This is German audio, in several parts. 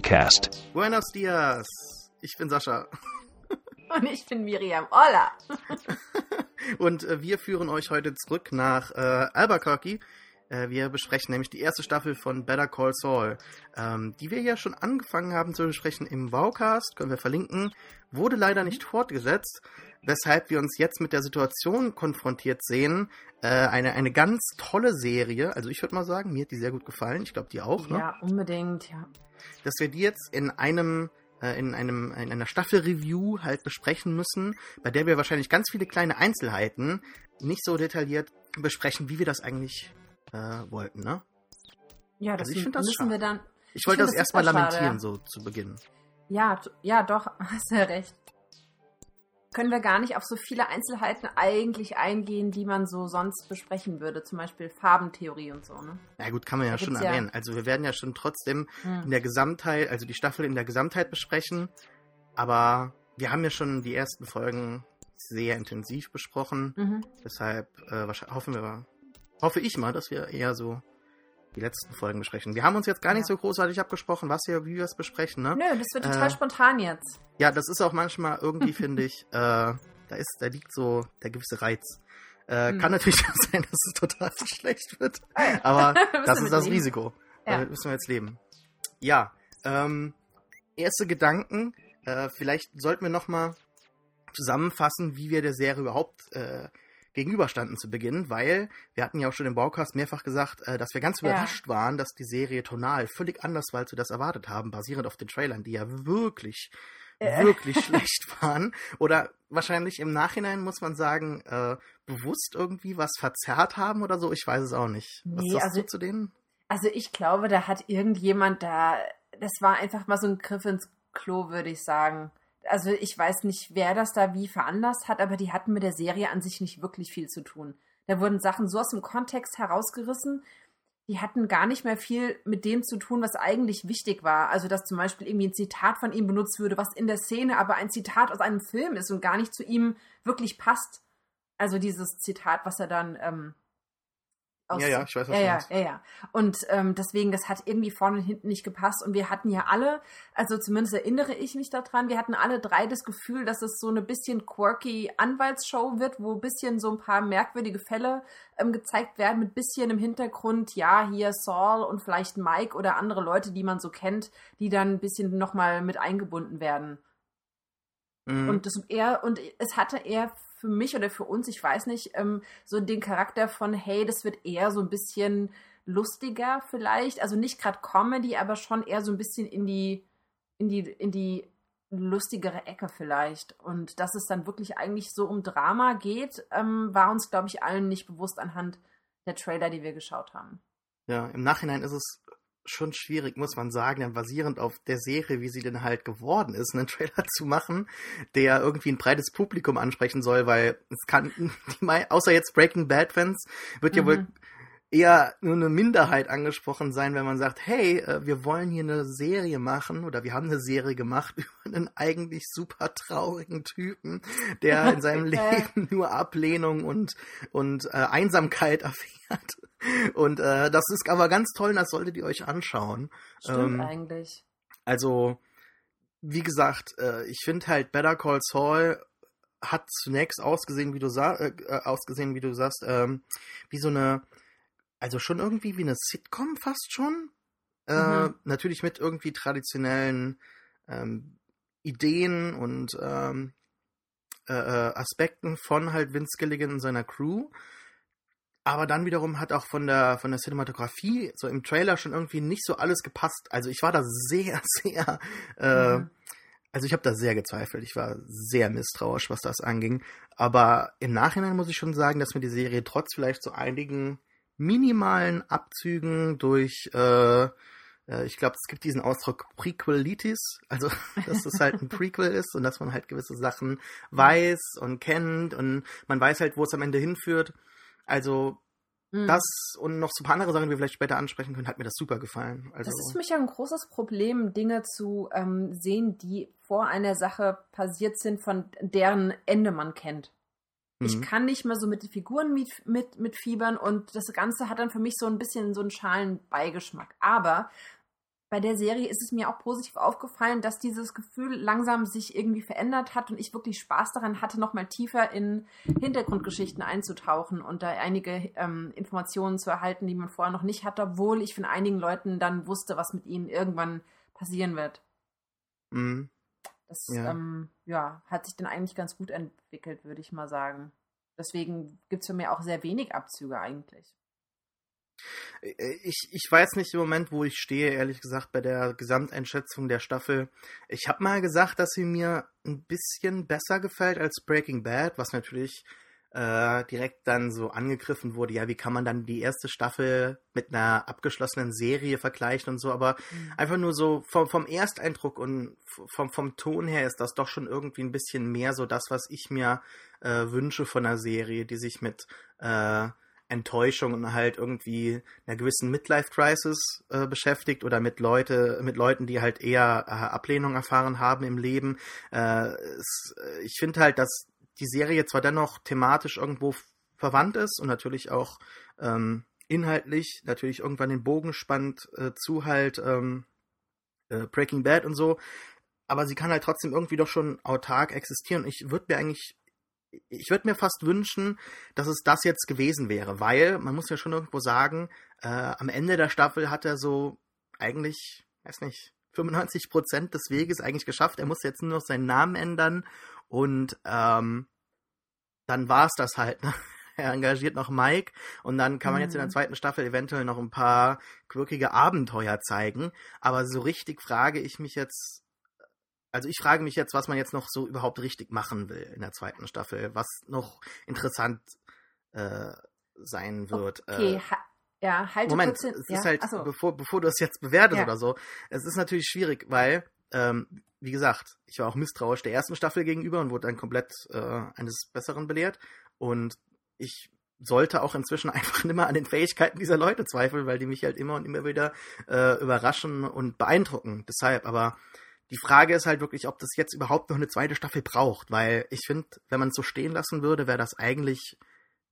QCast. Buenos dias. Ich bin Sascha. Und ich bin Miriam. Hola. Und äh, wir führen euch heute zurück nach äh, Albuquerque. Äh, wir besprechen nämlich die erste Staffel von Better Call Saul, ähm, die wir ja schon angefangen haben zu besprechen im Wowcast. Können wir verlinken. Wurde leider nicht fortgesetzt, weshalb wir uns jetzt mit der Situation konfrontiert sehen. Äh, eine, eine ganz tolle Serie. Also ich würde mal sagen, mir hat die sehr gut gefallen. Ich glaube, die auch, ne? Ja, unbedingt, ja. dass wir die jetzt in einem äh, in einem in einer Staffelreview halt besprechen müssen, bei der wir wahrscheinlich ganz viele kleine Einzelheiten nicht so detailliert besprechen, wie wir das eigentlich äh, wollten, ne? Ja, das Also ich das müssen schade. wir dann. Ich wollte find, das ist erstmal schade, lamentieren, ja. so zu Beginn. Ja, ja, doch, hast ja recht. Können wir gar nicht auf so viele Einzelheiten eigentlich eingehen, die man so sonst besprechen würde. Zum Beispiel Farbentheorie und so, ne? Na gut, kann man ja Da schon gibt's ja- erwähnen. Also wir werden ja schon trotzdem in Hm. der Gesamtheit, also die Staffel in der Gesamtheit besprechen, aber wir haben ja schon die ersten Folgen sehr intensiv besprochen. Mhm. Deshalb äh, hoffen wir, hoffe ich mal, dass wir eher so die letzten Folgen besprechen. Wir haben uns jetzt gar nicht Ja. so großartig abgesprochen, was wir, wie wir es besprechen, ne? Nö, das wird total Äh, spontan jetzt. Ja, das ist auch manchmal irgendwie, finde ich, äh, da ist, da liegt so der gewisse Reiz. Äh, Hm. Kann natürlich auch sein, dass es total schlecht wird. Aber das ist das leben. Risiko. Ja. Damit müssen wir jetzt leben. Ja, ähm, erste Gedanken. Äh, vielleicht sollten wir nochmal zusammenfassen, wie wir der Serie überhaupt äh, gegenüberstanden zu Beginn, weil wir hatten ja auch schon im Baukast mehrfach gesagt, äh, dass wir ganz Ja. überrascht waren, dass die Serie tonal völlig anders war, als wir das erwartet haben, basierend auf den Trailern, die ja wirklich, Äh. wirklich schlecht waren. Oder wahrscheinlich im Nachhinein muss man sagen, äh, bewusst irgendwie was verzerrt haben oder so. Ich weiß es auch nicht. Was Nee, sagst also- du zu denen? Also ich glaube, da hat irgendjemand da, das war einfach mal so ein Griff ins Klo, würde ich sagen. Also ich weiß nicht, wer das da wie veranlasst hat, aber die hatten mit der Serie an sich nicht wirklich viel zu tun. Da wurden Sachen so aus dem Kontext herausgerissen, die hatten gar nicht mehr viel mit dem zu tun, was eigentlich wichtig war. Also dass zum Beispiel irgendwie ein Zitat von ihm benutzt würde, was in der Szene aber ein Zitat aus einem Film ist und gar nicht zu ihm wirklich passt. Also dieses Zitat, was er dann ähm, aus, Ja, ja, ich weiß, was ja, du ja, ja, ja. Und ähm, deswegen, das hat irgendwie vorne und hinten nicht gepasst. Und wir hatten ja alle, also zumindest erinnere ich mich daran, wir hatten alle drei das Gefühl, dass es so eine bisschen quirky Anwaltsshow wird, wo ein bisschen so ein paar merkwürdige Fälle ähm, gezeigt werden, mit bisschen im Hintergrund, ja, hier Saul und vielleicht Mike oder andere Leute, die man so kennt, die dann ein bisschen nochmal mit eingebunden werden. Mhm. Und das eher, und es hatte eher für mich oder für uns, ich weiß nicht, ähm, so den Charakter von, hey, das wird eher so ein bisschen lustiger vielleicht. Also nicht gerade Comedy, aber schon eher so ein bisschen in die, in die, in die lustigere Ecke vielleicht. Und dass es dann wirklich eigentlich so um Drama geht, ähm, war uns, glaube ich, allen nicht bewusst anhand der Trailer, die wir geschaut haben. Ja, im Nachhinein ist es schon schwierig, muss man sagen, dann basierend auf der Serie, wie sie denn halt geworden ist, einen Trailer zu machen, der irgendwie ein breites Publikum ansprechen soll, weil es kann, außer jetzt Breaking Bad Fans, wird ja wohl Mhm. Eher nur eine Minderheit angesprochen sein, wenn man sagt, hey, äh, wir wollen hier eine Serie machen oder wir haben eine Serie gemacht über einen eigentlich super traurigen Typen, der in seinem. Leben nur Ablehnung und, und äh, Einsamkeit erfährt. Und äh, das ist aber ganz toll, das solltet ihr euch anschauen. Stimmt Ähm, eigentlich. Also, wie gesagt, äh, ich finde halt Better Call Saul hat zunächst ausgesehen, wie du sa äh, äh, ausgesehen, wie du sagst, ähm, wie so eine, also schon irgendwie wie eine Sitcom fast schon. Äh, Mhm. Natürlich mit irgendwie traditionellen ähm, Ideen und ähm, äh, äh, Aspekten von halt Vince Gilligan und seiner Crew. Aber dann wiederum hat auch von der von der Cinematografie so im Trailer schon irgendwie nicht so alles gepasst. Also ich war da sehr, sehr, äh, Mhm. also ich habe da sehr gezweifelt. Ich war sehr misstrauisch, was das anging. Aber im Nachhinein muss ich schon sagen, dass mir die Serie trotz vielleicht so einigen minimalen Abzügen durch äh, äh, ich glaube, es gibt diesen Ausdruck Prequelitis, also dass es halt ein Prequel ist und dass man halt gewisse Sachen weiß und kennt und man weiß halt, wo es am Ende hinführt. Also Mhm. das und noch so ein paar andere Sachen, die wir vielleicht später ansprechen können, hat mir das super gefallen. Also Das ist für mich ja ein großes Problem, Dinge zu ähm, sehen, die vor einer Sache passiert sind, von deren Ende man kennt. Ich mhm. kann nicht mehr so mit den Figuren mit, mit, mit fiebern und das Ganze hat dann für mich so ein bisschen so einen schalen Beigeschmack. Aber bei der Serie ist es mir auch positiv aufgefallen, dass dieses Gefühl langsam sich irgendwie verändert hat und ich wirklich Spaß daran hatte, nochmal tiefer in Hintergrundgeschichten einzutauchen und da einige ähm, Informationen zu erhalten, die man vorher noch nicht hatte, obwohl ich von einigen Leuten dann wusste, was mit ihnen irgendwann passieren wird. Mhm. Das ja. Ähm, ja, hat sich dann eigentlich ganz gut entwickelt, würde ich mal sagen. Deswegen gibt es für mich auch sehr wenig Abzüge eigentlich. Äh, ich, ich weiß nicht im Moment, wo ich stehe, ehrlich gesagt, bei der Gesamteinschätzung der Staffel. Ich habe mal gesagt, dass sie mir ein bisschen besser gefällt als Breaking Bad, was natürlich äh, direkt dann so angegriffen wurde. Ja, wie kann man dann die erste Staffel mit einer abgeschlossenen Serie vergleichen und so, aber mhm. einfach nur so vom, vom Ersteindruck und vom, vom Ton her ist das doch schon irgendwie ein bisschen mehr so das, was ich mir äh, wünsche von einer Serie, die sich mit äh, Enttäuschung und halt irgendwie einer gewissen Midlife-Crisis äh, beschäftigt oder mit Leute, mit Leuten, die halt eher äh, Ablehnung erfahren haben im Leben. Äh, es, äh, ich finde halt, dass die Serie zwar dennoch thematisch irgendwo verwandt ist und natürlich auch ähm, inhaltlich natürlich irgendwann den Bogen spannt äh, zu halt ähm, äh, Breaking Bad und so, aber sie kann halt trotzdem irgendwie doch schon autark existieren. Ich würde mir eigentlich ich würde mir fast wünschen, dass es das jetzt gewesen wäre, weil man muss ja schon irgendwo sagen, äh, am Ende der Staffel hat er so eigentlich, weiß nicht, 95 Prozent des Weges eigentlich geschafft. Er muss jetzt nur noch seinen Namen ändern und ähm, dann war es das halt. Ne? Er engagiert noch Mike und dann kann man jetzt in der mhm. zweiten Staffel eventuell noch ein paar quirkige Abenteuer zeigen. Aber so richtig frage ich mich jetzt, also ich frage mich jetzt, was man jetzt noch so überhaupt richtig machen will in der zweiten Staffel, was noch interessant äh, sein wird. Okay, äh, ha ja, halte Moment, kurz hin. es ja? ist halt, so. bevor, bevor du es jetzt bewertest ja. oder so, es ist natürlich schwierig, weil, ähm, wie gesagt, ich war auch misstrauisch der ersten Staffel gegenüber und wurde dann komplett äh, eines Besseren belehrt. Und ich sollte auch inzwischen einfach nimmer an den Fähigkeiten dieser Leute zweifeln, weil die mich halt immer und immer wieder äh, überraschen und beeindrucken. Deshalb, aber die Frage ist halt wirklich, ob das jetzt überhaupt noch eine zweite Staffel braucht, weil ich finde, wenn man es so stehen lassen würde, wäre das eigentlich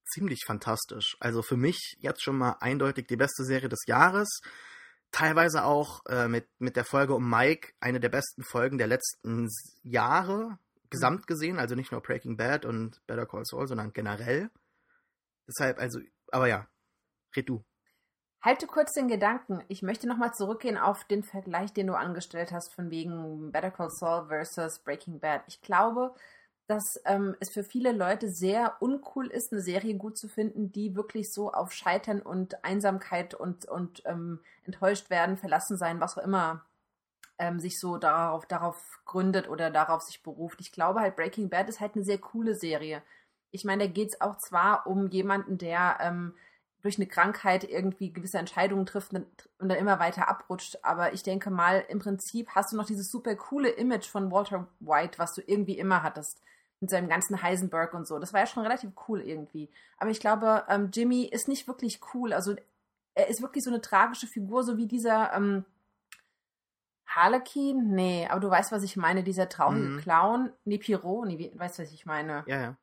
ziemlich fantastisch. Also für mich jetzt schon mal eindeutig die beste Serie des Jahres. Teilweise auch äh, mit, mit der Folge um Mike eine der besten Folgen der letzten Jahre gesamt mhm. gesehen. Also nicht nur Breaking Bad und Better Call Saul, sondern generell. Deshalb, also, aber ja, red du. Halte kurz den Gedanken. Ich möchte nochmal zurückgehen auf den Vergleich, den du angestellt hast, von wegen Better Call Saul versus Breaking Bad. Ich glaube, dass ähm, es für viele Leute sehr uncool ist, eine Serie gut zu finden, die wirklich so auf Scheitern und Einsamkeit und, und ähm, enttäuscht werden, verlassen sein, was auch immer ähm, sich so darauf, darauf gründet oder darauf sich beruft. Ich glaube halt, Breaking Bad ist halt eine sehr coole Serie. Ich meine, da geht es auch zwar um jemanden, der ähm, durch eine Krankheit irgendwie gewisse Entscheidungen trifft und dann immer weiter abrutscht. Aber ich denke mal, im Prinzip hast du noch dieses super coole Image von Walter White, was du irgendwie immer hattest. Mit seinem ganzen Heisenberg und so. Das war ja schon relativ cool irgendwie. Aber ich glaube, ähm, Jimmy ist nicht wirklich cool. Also er ist wirklich so eine tragische Figur, so wie dieser ähm, Harlequin. Nee, aber du weißt, was ich meine. Dieser traurige mhm. Clown. Nee, Pierrot. Nee, weißt, was ich meine. Ja, ja.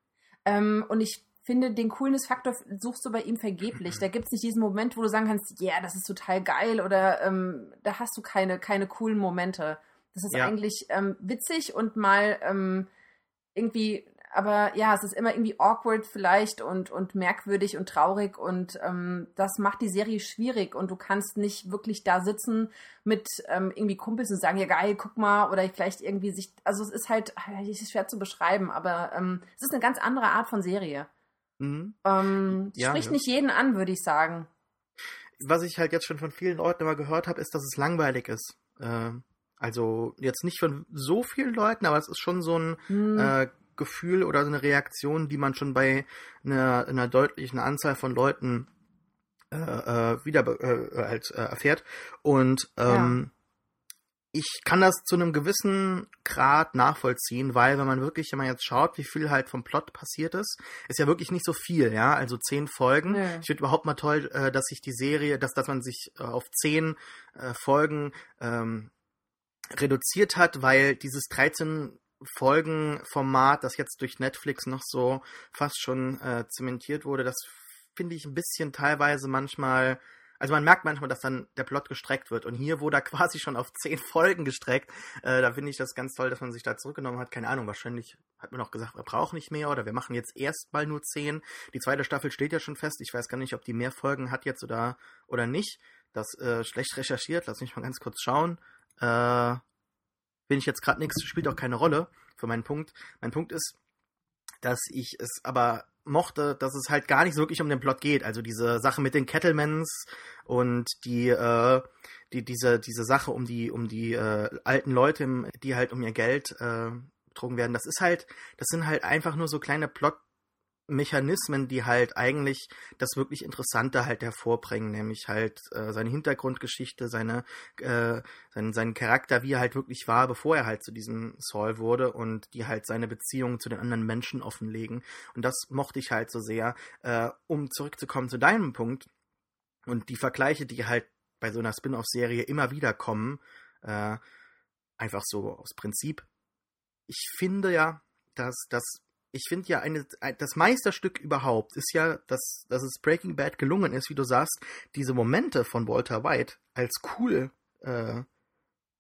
Ähm, und ich finde, den Coolness-Faktor suchst du bei ihm vergeblich. Da gibt es nicht diesen Moment, wo du sagen kannst, ja, yeah, das ist total geil oder ähm, da hast du keine, keine coolen Momente. Das ist ja. eigentlich ähm, witzig und mal ähm, irgendwie, aber ja, es ist immer irgendwie awkward vielleicht und, und merkwürdig und traurig und ähm, das macht die Serie schwierig und du kannst nicht wirklich da sitzen mit ähm, irgendwie Kumpels und sagen, ja geil, guck mal oder vielleicht irgendwie sich, also es ist halt, es ist schwer zu beschreiben, aber ähm, es ist eine ganz andere Art von Serie. Mhm. Ähm, ja, spricht ja. nicht jeden an, würde ich sagen. Was ich halt jetzt schon von vielen Leuten immer gehört habe, ist, dass es langweilig ist. Äh, also jetzt nicht von so vielen Leuten, aber es ist schon so ein mhm. äh, Gefühl oder so eine Reaktion, die man schon bei einer, einer deutlichen Anzahl von Leuten äh, äh wieder äh, halt äh, erfährt. Und ähm, ja ich kann das zu einem gewissen Grad nachvollziehen, weil wenn man wirklich, wenn man jetzt schaut, wie viel halt vom Plot passiert ist, ist ja wirklich nicht so viel, ja, also zehn Folgen. Nee. Ich finde überhaupt mal toll, äh, dass sich die Serie, dass, dass man sich äh, auf zehn äh, Folgen ähm, reduziert hat, weil dieses 13 Folgen-Format, das jetzt durch Netflix noch so fast schon äh, zementiert wurde, das finde ich ein bisschen teilweise manchmal Also man merkt manchmal, dass dann der Plot gestreckt wird. Und hier wurde er quasi schon auf zehn Folgen gestreckt. Äh, da finde ich das ganz toll, dass man sich da zurückgenommen hat. Keine Ahnung, wahrscheinlich hat man auch gesagt, wir brauchen nicht mehr oder wir machen jetzt erstmal nur zehn. Die zweite Staffel steht ja schon fest. Ich weiß gar nicht, ob die mehr Folgen hat jetzt oder, oder nicht. Das äh, schlecht recherchiert. Lass mich mal ganz kurz schauen. Äh, bin ich jetzt gerade nichts, spielt auch keine Rolle für meinen Punkt. Mein Punkt ist, dass ich es aber mochte, dass es halt gar nicht so wirklich um den Plot geht. Also diese Sache mit den Kettlemans und die, äh, die diese, diese Sache um die, um die äh, alten Leute, die halt um ihr Geld äh, betrogen werden, das ist halt, das sind halt einfach nur so kleine Plot Mechanismen, die halt eigentlich das wirklich Interessante halt hervorbringen, nämlich halt äh, seine Hintergrundgeschichte, seine, äh, sein, seinen Charakter, wie er halt wirklich war, bevor er halt zu diesem Saul wurde und die halt seine Beziehungen zu den anderen Menschen offenlegen. Und das mochte ich halt so sehr. Äh, um zurückzukommen zu deinem Punkt und die Vergleiche, die halt bei so einer Spin-off-Serie immer wieder kommen, äh, einfach so aus Prinzip. Ich finde ja, dass das ich finde ja, eine, das Meisterstück überhaupt ist ja, dass, dass es Breaking Bad gelungen ist, wie du sagst, diese Momente von Walter White als cool äh,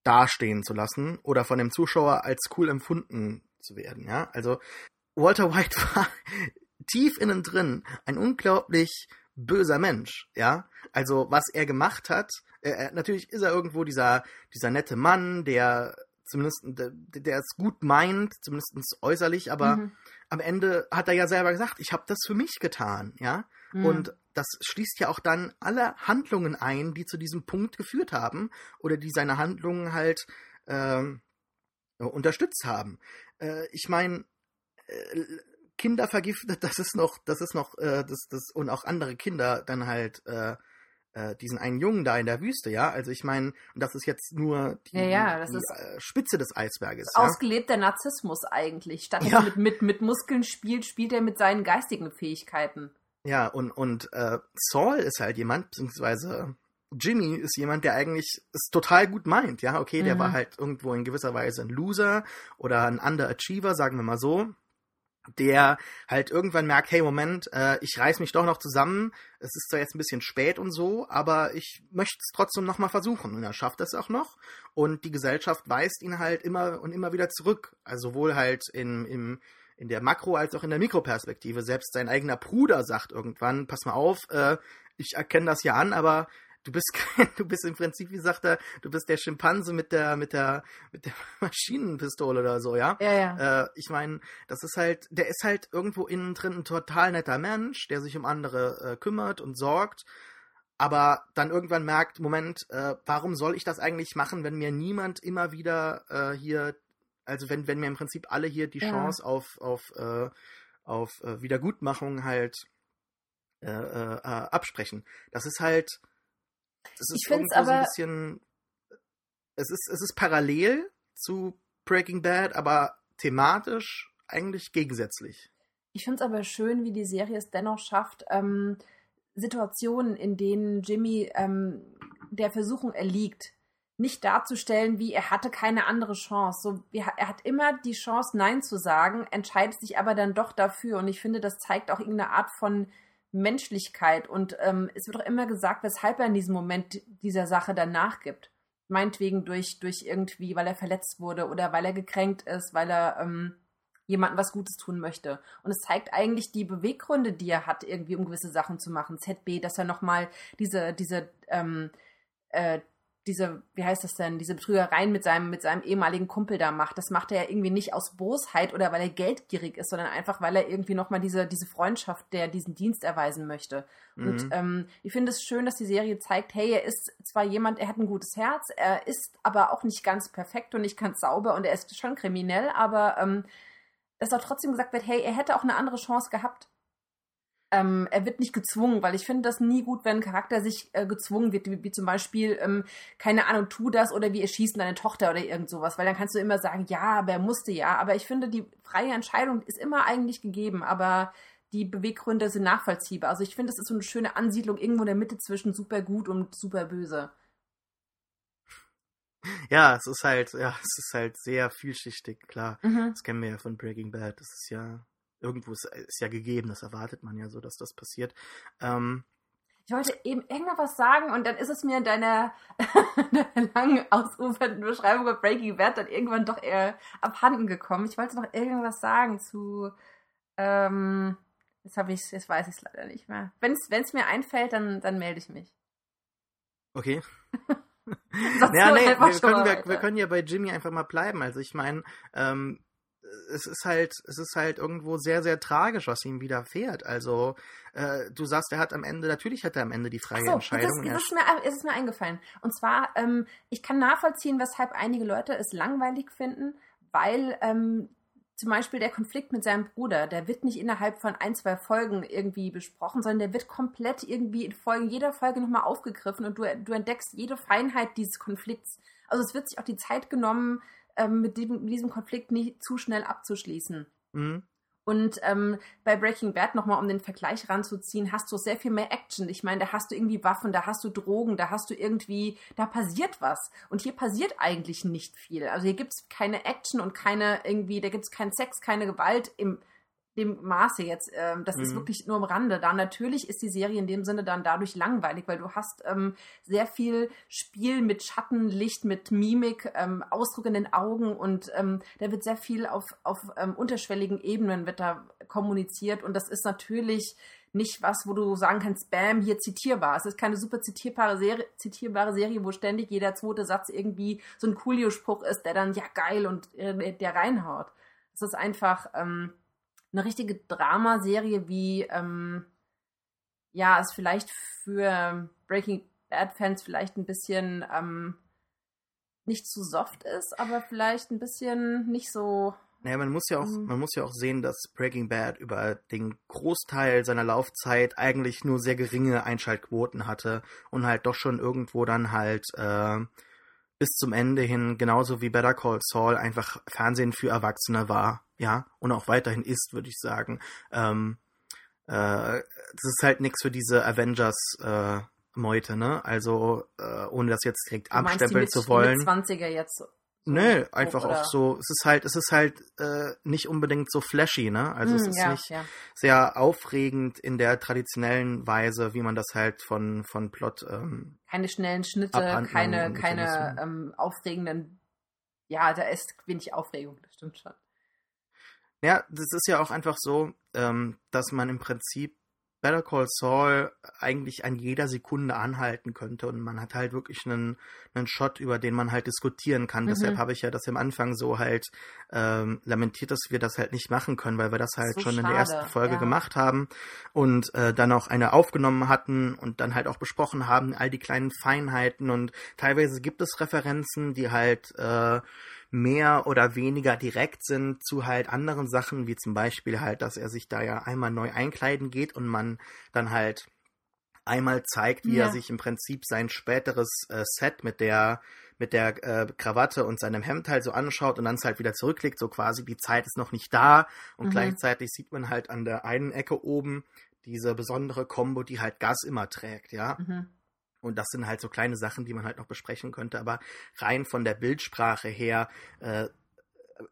dastehen zu lassen oder von dem Zuschauer als cool empfunden zu werden. Ja, also Walter White war tief innen drin ein unglaublich böser Mensch. Ja, also was er gemacht hat, äh, natürlich ist er irgendwo dieser dieser nette Mann, der zumindest der, der es gut meint, zumindest äußerlich, aber mhm am Ende hat er ja selber gesagt, ich habe das für mich getan, ja. Mhm. Und das schließt ja auch dann alle Handlungen ein, die zu diesem Punkt geführt haben oder die seine Handlungen halt äh, unterstützt haben. Äh, ich meine, äh, Kinder vergiftet, das ist noch, das ist noch, äh, das, das und auch andere Kinder dann halt äh, diesen einen Jungen da in der Wüste, ja. Also ich meine, das ist jetzt nur die, ja, ja, die äh, Spitze des Eisberges. Ausgelebter ja? Narzissmus eigentlich. Statt ja. mit, mit, mit Muskeln spielt, spielt er mit seinen geistigen Fähigkeiten. Ja, und, und äh, Saul ist halt jemand, beziehungsweise Jimmy ist jemand, der eigentlich es total gut meint, ja, okay, der mhm. war halt irgendwo in gewisser Weise ein Loser oder ein Underachiever, sagen wir mal so der halt irgendwann merkt, hey, Moment, äh, ich reiß mich doch noch zusammen. Es ist zwar jetzt ein bisschen spät und so, aber ich möchte es trotzdem noch mal versuchen. Und er schafft es auch noch. Und die Gesellschaft weist ihn halt immer und immer wieder zurück. Also sowohl halt in, in, in der Makro- als auch in der Mikroperspektive. Selbst sein eigener Bruder sagt irgendwann, pass mal auf, äh, ich erkenne das ja an, aber du bist kein, du bist im Prinzip, wie sagt er, du bist der Schimpanse mit der, mit der, mit der Maschinenpistole oder so, ja? Ja, ja. Äh, ich meine, das ist halt, der ist halt irgendwo innen drin ein total netter Mensch, der sich um andere äh, kümmert und sorgt, aber dann irgendwann merkt, Moment, äh, warum soll ich das eigentlich machen, wenn mir niemand immer wieder äh, hier, also wenn, wenn mir im Prinzip alle hier die ja. Chance auf, auf, äh, auf äh, Wiedergutmachung halt äh, äh, äh, absprechen. Das ist halt, das ist ich finde es aber so ein bisschen. Es ist, es ist parallel zu Breaking Bad, aber thematisch eigentlich gegensätzlich. Ich finde es aber schön, wie die Serie es dennoch schafft, ähm, Situationen, in denen Jimmy ähm, der Versuchung erliegt, nicht darzustellen, wie er hatte keine andere Chance. So, er hat immer die Chance, Nein zu sagen, entscheidet sich aber dann doch dafür. Und ich finde, das zeigt auch irgendeine Art von Menschlichkeit und ähm, es wird auch immer gesagt, weshalb er in diesem Moment dieser Sache dann nachgibt. Meinetwegen durch, durch irgendwie, weil er verletzt wurde oder weil er gekränkt ist, weil er ähm, jemandem was Gutes tun möchte. Und es zeigt eigentlich die Beweggründe, die er hat, irgendwie um gewisse Sachen zu machen. ZB, dass er nochmal diese, diese ähm, äh, diese, wie heißt das denn, diese Betrügereien mit seinem, mit seinem ehemaligen Kumpel da macht. Das macht er ja irgendwie nicht aus Bosheit oder weil er geldgierig ist, sondern einfach, weil er irgendwie nochmal diese, diese Freundschaft, der diesen Dienst erweisen möchte. Mhm. Und ähm, ich finde es schön, dass die Serie zeigt, hey, er ist zwar jemand, er hat ein gutes Herz, er ist aber auch nicht ganz perfekt und nicht ganz sauber und er ist schon kriminell, aber ähm, dass auch trotzdem gesagt wird, hey, er hätte auch eine andere Chance gehabt ähm, er wird nicht gezwungen, weil ich finde das nie gut, wenn ein Charakter sich äh, gezwungen wird, wie, wie zum Beispiel, ähm, keine Ahnung, tu das oder wir erschießen deine Tochter oder irgend sowas, weil dann kannst du immer sagen, ja, aber er musste ja. Aber ich finde, die freie Entscheidung ist immer eigentlich gegeben, aber die Beweggründe sind nachvollziehbar. Also ich finde, es ist so eine schöne Ansiedlung irgendwo in der Mitte zwischen super gut und super böse. Ja, es ist halt, ja, es ist halt sehr vielschichtig, klar. Mhm. Das kennen wir ja von Breaking Bad. Das ist ja irgendwo ist, ist, ja gegeben, das erwartet man ja so, dass das passiert. Ähm, Ich wollte eben irgendwas sagen und dann ist es mir in deiner, deiner langen, ausufernden Beschreibung über Breaking Bad dann irgendwann doch eher abhanden gekommen. Ich wollte noch irgendwas sagen zu. Ähm, jetzt habe ich, jetzt weiß ich es leider nicht mehr. Wenn es mir einfällt, dann, dann melde ich mich. Okay. ja, nee, wir können, wir, wir, können ja bei Jimmy einfach mal bleiben. Also ich meine, ähm, es ist halt, es ist halt irgendwo sehr, sehr tragisch, was ihm widerfährt. Also, äh, du sagst, er hat am Ende, natürlich hat er am Ende die freie so, Entscheidung. Das, ist, ist, mir, ist mir eingefallen. Und zwar, ähm, ich kann nachvollziehen, weshalb einige Leute es langweilig finden, weil ähm, zum Beispiel der Konflikt mit seinem Bruder, der wird nicht innerhalb von ein, zwei Folgen irgendwie besprochen, sondern der wird komplett irgendwie in Folgen, jeder Folge nochmal aufgegriffen und du, du entdeckst jede Feinheit dieses Konflikts. Also es wird sich auch die Zeit genommen, ähm, mit, dem, mit, diesem Konflikt nicht zu schnell abzuschließen. Mhm. Und ähm, bei Breaking Bad nochmal, um den Vergleich ranzuziehen, hast du sehr viel mehr Action. Ich meine, da hast du irgendwie Waffen, da hast du Drogen, da hast du irgendwie, da passiert was. Und hier passiert eigentlich nicht viel. Also hier gibt es keine Action und keine irgendwie, da gibt es keinen Sex, keine Gewalt im dem Maße jetzt. Ähm, das mhm. ist wirklich nur am Rande. Da natürlich ist die Serie in dem Sinne dann dadurch langweilig, weil du hast ähm, sehr viel Spiel mit Schatten, Licht, mit Mimik, ähm, Ausdruck in den Augen und ähm, da wird sehr viel auf, auf ähm, unterschwelligen Ebenen wird da kommuniziert und das ist natürlich nicht was, wo du sagen kannst, bam, hier zitierbar. Es ist keine super zitierbare Serie, zitierbare Serie, wo ständig jeder zweite Satz irgendwie so ein Coolio-Spruch ist, der dann ja geil und äh, der reinhaut. Es ist einfach, ähm, eine richtige Dramaserie wie, ähm, ja, es vielleicht für Breaking Bad-Fans vielleicht ein bisschen ähm, nicht zu soft ist, aber vielleicht ein bisschen nicht so. Naja, man muss ja auch, mhm. man muss ja auch sehen, dass Breaking Bad über den Großteil seiner Laufzeit eigentlich nur sehr geringe Einschaltquoten hatte und halt doch schon irgendwo dann halt äh, bis zum Ende hin, genauso wie Better Call Saul, einfach Fernsehen für Erwachsene war ja, und auch weiterhin ist, würde ich sagen. Ähm, äh, das ist halt nichts für diese Avengers äh, Meute, ne? Also äh, ohne das jetzt direkt abstempeln zu wollen. Mit 20er jetzt. So Nö, einfach auch so. Es ist halt, es ist halt äh, nicht unbedingt so flashy, ne? Also mm, es hm, ist ja, nicht ja. sehr aufregend in der traditionellen Weise, wie man das halt von von Plot. Ähm, keine schnellen Schnitte, keine keine ähm, aufregenden. Ja, da ist wenig Aufregung, das stimmt schon. Ja, das ist ja auch einfach so, ähm, dass man im Prinzip Better Call Saul eigentlich an jeder Sekunde anhalten könnte und man hat halt wirklich einen, einen Shot, über den man halt diskutieren kann. Mhm. Deshalb habe ich ja das am Anfang so halt ähm, lamentiert, dass wir das halt nicht machen können, weil wir das halt so schon schade. in der ersten Folge ja. gemacht haben und äh, dann auch eine aufgenommen hatten und dann halt auch besprochen haben, all die kleinen Feinheiten und teilweise gibt es Referenzen, die halt äh, mehr oder weniger direkt sind zu halt anderen Sachen, wie zum Beispiel halt, dass er sich da ja einmal neu einkleiden geht und man dann halt einmal zeigt, wie ja. er sich im Prinzip sein späteres äh, Set mit der mit der äh, Krawatte und seinem Hemd halt so anschaut und dann es halt wieder zurücklegt, so quasi die Zeit ist noch nicht da und mhm. gleichzeitig sieht man halt an der einen Ecke oben diese besondere Combo, die halt Gas immer trägt, ja. Mhm. Und das sind halt so kleine Sachen, die man halt noch besprechen könnte. Aber rein von der Bildsprache her äh,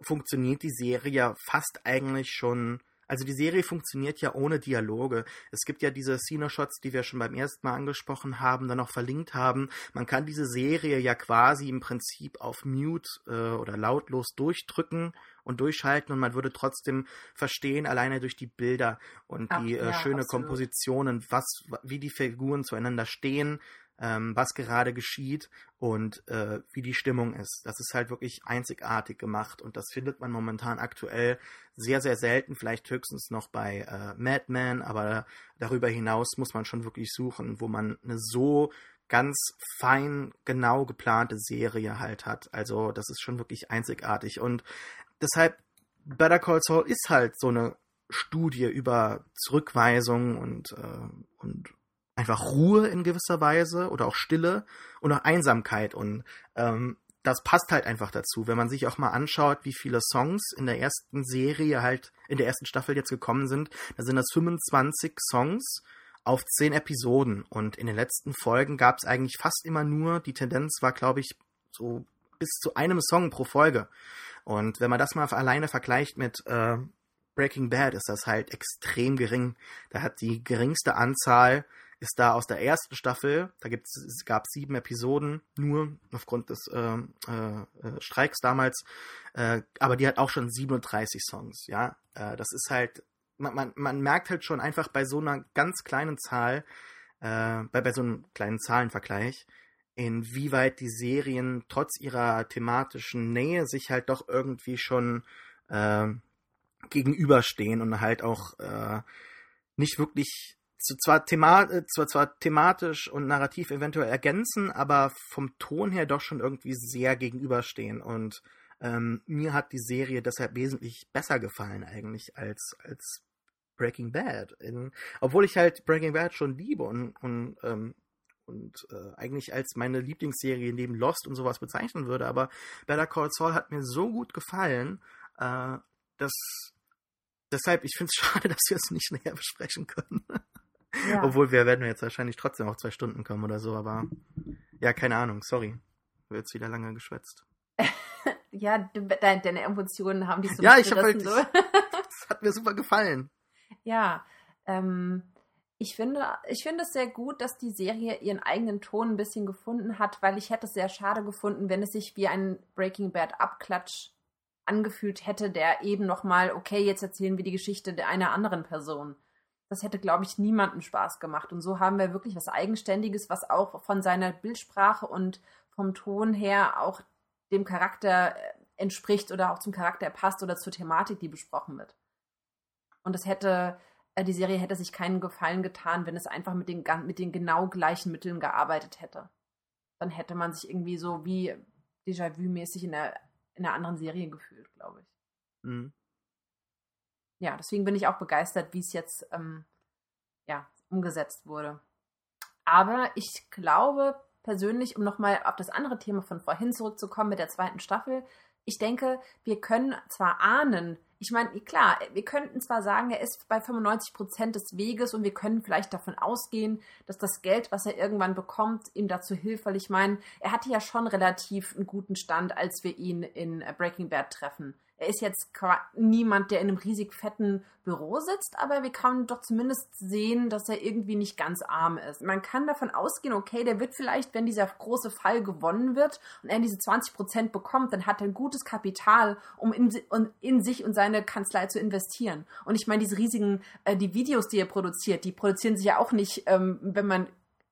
funktioniert die Serie fast eigentlich schon. Also die Serie funktioniert ja ohne Dialoge. Es gibt ja diese Cine-Shots, die wir schon beim ersten Mal angesprochen haben, dann auch verlinkt haben. Man kann diese Serie ja quasi im Prinzip auf Mute äh, oder lautlos durchdrücken und durchschalten und man würde trotzdem verstehen, alleine durch die Bilder und Ach, die äh, ja, schöne absolut. Kompositionen, was, wie die Figuren zueinander stehen, ähm, was gerade geschieht und äh, wie die Stimmung ist. Das ist halt wirklich einzigartig gemacht und das findet man momentan aktuell sehr, sehr selten, vielleicht höchstens noch bei äh, Mad Men, aber darüber hinaus muss man schon wirklich suchen, wo man eine so ganz fein, genau geplante Serie halt hat. Also das ist schon wirklich einzigartig und deshalb, Better Call Saul ist halt so eine Studie über Zurückweisung und, äh, und einfach Ruhe in gewisser Weise oder auch Stille und auch Einsamkeit. Und ähm, das passt halt einfach dazu. Wenn man sich auch mal anschaut, wie viele Songs in der ersten Serie halt, in der ersten Staffel jetzt gekommen sind, da sind das 25 Songs auf 10 Episoden. Und in den letzten Folgen gab es eigentlich fast immer nur, die Tendenz war, glaube ich, so bis zu einem Song pro Folge. Und wenn man das mal alleine vergleicht mit äh, Breaking Bad, ist das halt extrem gering. Da hat die geringste Anzahl ist da aus der ersten Staffel, da gibt's, es gab sieben Episoden, nur aufgrund des äh, äh, Streiks damals, äh, aber die hat auch schon 37 Songs, ja. Äh, das ist halt, man, man, man merkt halt schon einfach bei so einer ganz kleinen Zahl, äh, bei, bei so einem kleinen Zahlenvergleich, inwieweit die Serien trotz ihrer thematischen Nähe sich halt doch irgendwie schon äh, gegenüberstehen und halt auch äh, nicht wirklich zwar, thema äh, zwar, zwar thematisch und narrativ eventuell ergänzen, aber vom Ton her doch schon irgendwie sehr gegenüberstehen. Und ähm, mir hat die Serie deshalb wesentlich besser gefallen eigentlich als, als Breaking Bad. In, obwohl ich halt Breaking Bad schon liebe und, und, ähm, und äh, eigentlich als meine Lieblingsserie neben Lost und sowas bezeichnen würde. Aber Better Call Saul hat mir so gut gefallen, äh, dass deshalb, ich finde es schade, dass wir es nicht näher besprechen können. Ja. Obwohl wir werden jetzt wahrscheinlich trotzdem auf zwei Stunden kommen oder so, aber ja, keine Ahnung, sorry. Wird jetzt wieder lange geschwätzt. ja, deine, deine Emotionen haben dich so Ja, ich habe halt, so. das hat mir super gefallen. Ja, ähm, ich finde, ich finde es sehr gut, dass die Serie ihren eigenen Ton ein bisschen gefunden hat, weil ich hätte es sehr schade gefunden, wenn es sich wie ein Breaking Bad Abklatsch angefühlt hätte, der eben nochmal, okay, jetzt erzählen wir die Geschichte einer anderen Person. Das hätte, glaube ich, niemandem Spaß gemacht. Und so haben wir wirklich was Eigenständiges, was auch von seiner Bildsprache und vom Ton her auch dem Charakter äh, entspricht oder auch zum Charakter passt oder zur Thematik, die besprochen wird. Und es hätte, äh, die Serie hätte sich keinen Gefallen getan, wenn es einfach mit den, mit den genau gleichen Mitteln gearbeitet hätte. Dann hätte man sich irgendwie so wie Déjà-vu-mäßig in der in einer anderen Serie gefühlt, glaube ich. Mhm. Ja, deswegen bin ich auch begeistert, wie es jetzt ähm, ja, umgesetzt wurde. Aber ich glaube persönlich, um nochmal auf das andere Thema von vorhin zurückzukommen mit der zweiten Staffel, ich denke, wir können zwar ahnen, ich meine, klar, wir könnten zwar sagen, er ist bei 95 Prozent des Weges und wir können vielleicht davon ausgehen, dass das Geld, was er irgendwann bekommt, ihm dazu hilft, weil ich meine, er hatte ja schon relativ einen guten Stand, als wir ihn in Breaking Bad treffen er ist jetzt niemand, der in einem riesig fetten Büro sitzt, aber wir können doch zumindest sehen, dass er irgendwie nicht ganz arm ist. Man kann davon ausgehen, okay, der wird vielleicht, wenn dieser große Fall gewonnen wird und er diese 20 Prozent bekommt, dann hat er ein gutes Kapital, um in, in, sich und seine Kanzlei zu investieren. Und ich meine, diese riesigen, äh, die Videos, die er produziert, die produzieren sich ja auch nicht, ähm, wenn man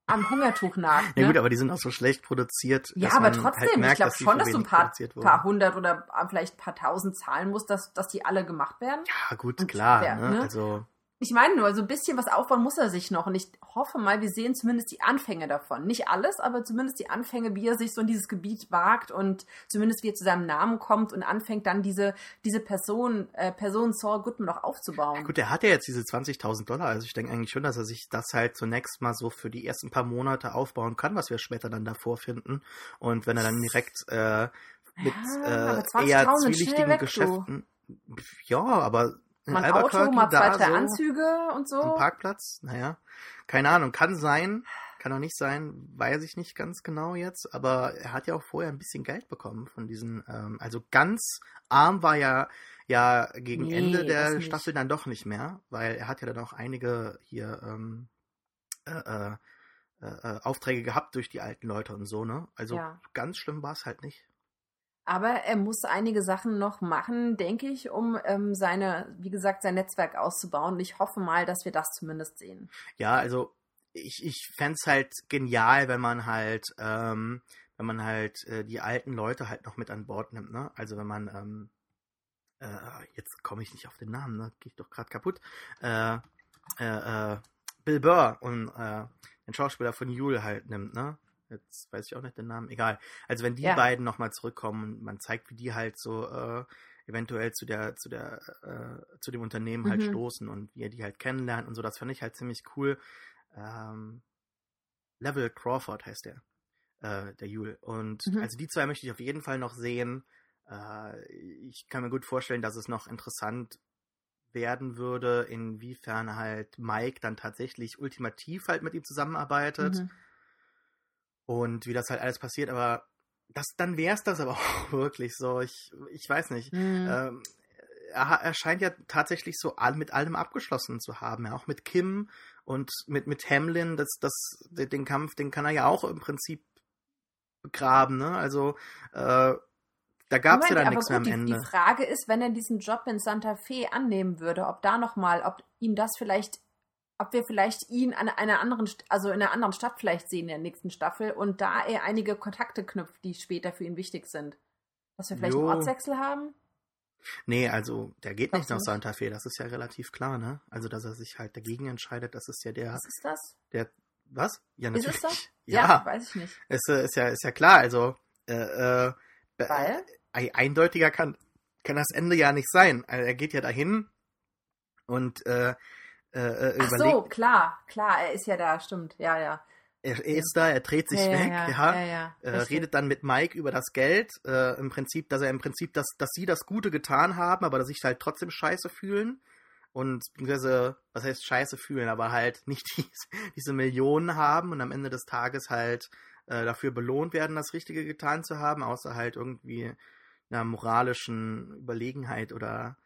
am Hungertuch nagt. Ne? Ja gut, aber die sind auch so schlecht produziert. Ja, aber trotzdem, halt merkt, ich glaube schon, dass du ein paar, paar hundert oder vielleicht ein paar tausend zahlen musst, dass, dass die alle gemacht werden. Ja gut, Und klar. Der, ne? Also ich meine nur, so ein bisschen was aufbauen muss er sich noch. Und ich hoffe mal, wir sehen zumindest die Anfänge davon. Nicht alles, aber zumindest die Anfänge, wie er sich so in dieses Gebiet wagt und zumindest wie er zu seinem Namen kommt und anfängt dann diese, diese Person, äh, Person Saul Goodman auch aufzubauen. Ja, gut, er hat ja jetzt diese 20.000 Dollar. Also ich denke eigentlich schon, dass er sich das halt zunächst mal so für die ersten paar Monate aufbauen kann, was wir später dann davor finden. Und wenn er dann direkt äh, mit ja, äh, eher zwielichtigen Geschäften. Ja, aber mal ein Auto, mal zwei, drei so Anzüge und so. Am Parkplatz, naja. Keine Ahnung, kann sein, kann auch nicht sein, weiß ich nicht ganz genau jetzt, aber er hat ja auch vorher ein bisschen Geld bekommen von diesen, ähm, also ganz arm war ja ja gegen nee, Ende der Staffel dann doch nicht mehr, weil er hat ja dann auch einige hier ähm, äh, äh, äh, Aufträge gehabt durch die alten Leute und so, ne? Also ja. ganz schlimm war es halt nicht. Aber er muss einige Sachen noch machen, denke ich, um ähm, seine, wie gesagt, sein Netzwerk auszubauen. Und ich hoffe mal, dass wir das zumindest sehen. Ja, also ich, ich fände es halt genial, wenn man halt, ähm, wenn man halt äh, die alten Leute halt noch mit an Bord nimmt, ne? Also wenn man, ähm, äh, jetzt komme ich nicht auf den Namen, ne? Gehe ich doch gerade kaputt. Äh, äh, äh, Bill Burr und äh, den Schauspieler von Jule halt nimmt, ne? Jetzt weiß ich auch nicht den Namen. Egal. Also wenn die ja. beiden nochmal zurückkommen, man zeigt, wie die halt so äh, eventuell zu der, zu der, äh, zu dem Unternehmen halt mhm. stoßen und wie er die halt kennenlernt und so, das fand ich halt ziemlich cool. Ähm, Level Crawford heißt der, äh, der Jule. Und mhm. also die zwei möchte ich auf jeden Fall noch sehen. Äh, ich kann mir gut vorstellen, dass es noch interessant werden würde, inwiefern halt Mike dann tatsächlich ultimativ halt mit ihm zusammenarbeitet. Mhm und wie das halt alles passiert, aber das, dann wäre es das aber auch wirklich so. Ich, ich weiß nicht. Mhm. Ähm, er, er, scheint ja tatsächlich so all, mit allem abgeschlossen zu haben, ja, auch mit Kim Und mit, mit Hamlin, das, das, den Kampf, den kann er ja auch im Prinzip begraben, ne? Also, äh, da gab es ja dann nichts mehr am die, Ende. Die Frage ist, wenn er diesen Job in Santa Fe annehmen würde, ob da nochmal, ob ihm das vielleicht, ob wir vielleicht ihn an einer anderen, also in einer anderen Stadt vielleicht sehen in der nächsten Staffel und da er einige Kontakte knüpft, die später für ihn wichtig sind. Dass wir vielleicht jo. einen Ortswechsel haben? Nee, also der geht nicht nach Santa Fe, das ist ja relativ klar, ne? Also dass er sich halt dagegen entscheidet, das ist ja der. Was ist das? Der was? Ja, natürlich. Ist es das? Ja, ja weiß ich nicht. Ist, ist, ja, ist ja klar, also äh, äh, Weil? eindeutiger kann, kann das Ende ja nicht sein. Also er geht ja dahin und äh, äh, Ach überlegt. so, klar, klar, er ist ja da, stimmt, ja, ja. Er, er ist da, er dreht sich ja, weg, ja, ja, ja äh, redet dann mit Mike über das Geld, äh, im Prinzip, dass er im Prinzip, dass, dass sie das Gute getan haben, aber dass sich halt trotzdem scheiße fühlen und beziehungsweise, was heißt scheiße fühlen, aber halt nicht diese, diese Millionen haben und am Ende des Tages halt äh, dafür belohnt werden, das Richtige getan zu haben, außer halt irgendwie einer moralischen Überlegenheit oder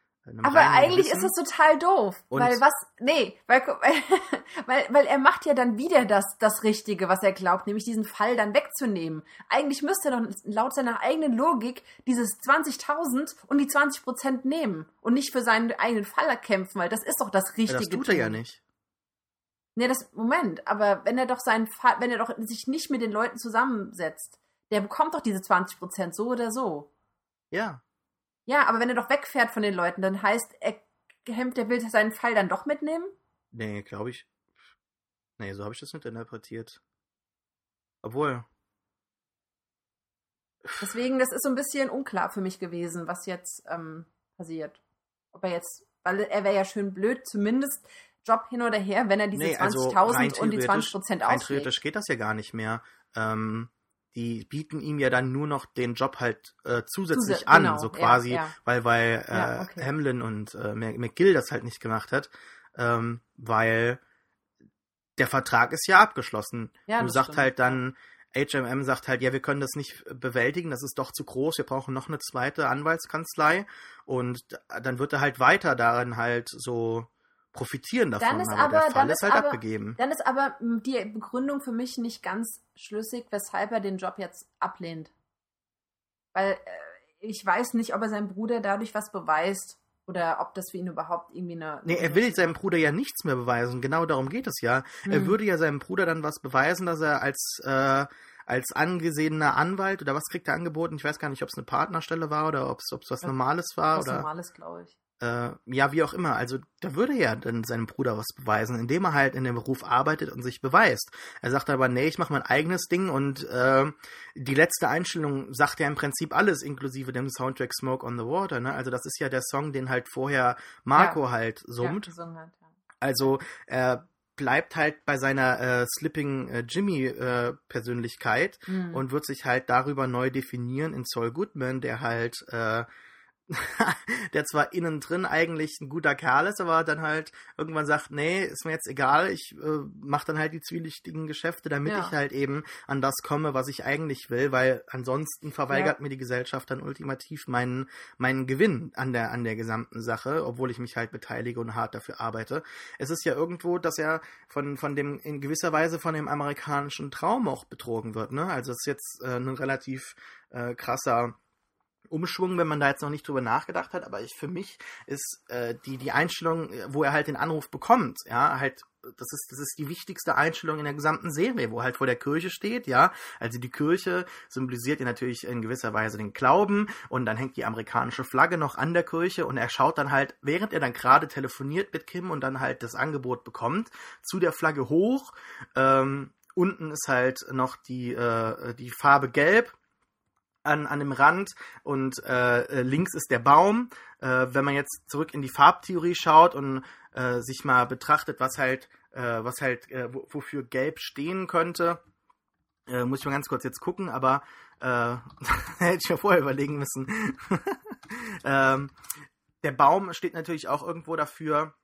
Aber eigentlich Gewissen. ist es total doof. Und- weil was, nee, weil, weil, weil er macht ja dann wieder das, das Richtige, was er glaubt, nämlich diesen Fall dann wegzunehmen. Eigentlich müsste er doch laut seiner eigenen Logik dieses 20.000 und die 20% nehmen und nicht für seinen eigenen Fall kämpfen, weil das ist doch das ja, Richtige. das tut er ja nicht. Nee, das, Moment, aber wenn er doch seinen Fall, wenn er doch sich nicht mit den Leuten zusammensetzt, der bekommt doch diese 20% so oder so. Ja. Ja, aber wenn er doch wegfährt von den Leuten, dann heißt, er hemmt, der will seinen Fall dann doch mitnehmen? Nee, glaube ich. Nee, so habe ich das nicht interpretiert. Obwohl, Deswegen, das ist so ein bisschen unklar für mich gewesen, was jetzt ähm, passiert. Ob er jetzt, weil er wäre ja schön blöd, zumindest Job hin oder her, wenn er diese nee, also 20.000 rein und die theoretisch- 20% rein ausschlägt. theoretisch geht das ja gar nicht mehr. Ähm, die bieten ihm ja dann nur noch den Job halt äh, zusätzlich Zusä- an, genau, so ja, quasi, ja. weil weil äh, Ja, okay. Hamlin und äh, McGill das halt nicht gemacht hat, ähm, weil der Vertrag ist ja abgeschlossen. Ja, du sagt stimmt. halt dann, HMM sagt halt, ja, wir können das nicht bewältigen, das ist doch zu groß, wir brauchen noch eine zweite Anwaltskanzlei und dann wird er halt weiter darin halt so profitieren davon, Dann ist aber, aber- der Fall dann ist halt aber- abgegeben. Dann ist aber die Begründung für mich nicht ganz schlüssig, weshalb er den Job jetzt ablehnt. Weil äh, ich weiß nicht, ob er seinem Bruder dadurch was beweist oder ob das für ihn überhaupt irgendwie eine. Nee, er will seinem Bruder ja nichts mehr beweisen. Genau darum geht es ja. Er Hm. würde ja seinem Bruder dann was beweisen, dass er als, äh, als angesehener Anwalt oder was kriegt er angeboten? Ich weiß gar nicht, ob es eine Partnerstelle war oder ob es was Ja, Normales war was oder Normales, glaube ich. Äh, ja, wie auch immer. Also da würde er dann seinem Bruder was beweisen, indem er halt in dem Beruf arbeitet und sich beweist. Er sagt aber, nee, ich mache mein eigenes Ding und äh, die letzte Einstellung sagt ja im Prinzip alles, inklusive dem Soundtrack Smoke on the Water. Ne? Also das ist ja der Song, den halt vorher Marco halt summt. Ja, hat, ja. Also er bleibt halt bei seiner äh, Slipping äh, Jimmy äh, Persönlichkeit Hm. und wird sich halt darüber neu definieren in Saul Goodman, der halt äh, der zwar innen drin eigentlich ein guter Kerl ist, aber dann halt irgendwann sagt, nee, ist mir jetzt egal, ich äh, mache dann halt die zwielichtigen Geschäfte, damit Ja. ich halt eben an das komme, was ich eigentlich will, weil ansonsten verweigert mir die Gesellschaft dann ultimativ meinen meinen Gewinn an der an der gesamten Sache, obwohl ich mich halt beteilige und hart dafür arbeite. Es ist ja irgendwo, dass er von von dem in gewisser Weise von dem amerikanischen Traum auch betrogen wird, ne? Also es ist jetzt äh, ein relativ äh, krasser Umschwung, wenn man da jetzt noch nicht drüber nachgedacht hat, aber ich für mich ist äh, die die Einstellung, wo er halt den Anruf bekommt, ja, halt das ist das ist die wichtigste Einstellung in der gesamten Serie, wo er halt vor der Kirche steht, ja, also die Kirche symbolisiert ja natürlich in gewisser Weise den Glauben und dann hängt die amerikanische Flagge noch an der Kirche und er schaut dann halt, während er dann gerade telefoniert mit Kim und dann halt das Angebot bekommt, zu der Flagge hoch. Ähm, unten ist halt noch die äh, die Farbe Gelb an, an dem Rand und äh, äh, links ist der Baum. Äh, wenn man jetzt zurück in die Farbtheorie schaut und äh, sich mal betrachtet, was halt, äh, was halt, äh, wo, wofür Gelb stehen könnte, äh, muss ich mal ganz kurz jetzt gucken, aber äh, hätte ich mir vorher überlegen müssen. ähm, der Baum steht natürlich auch irgendwo dafür,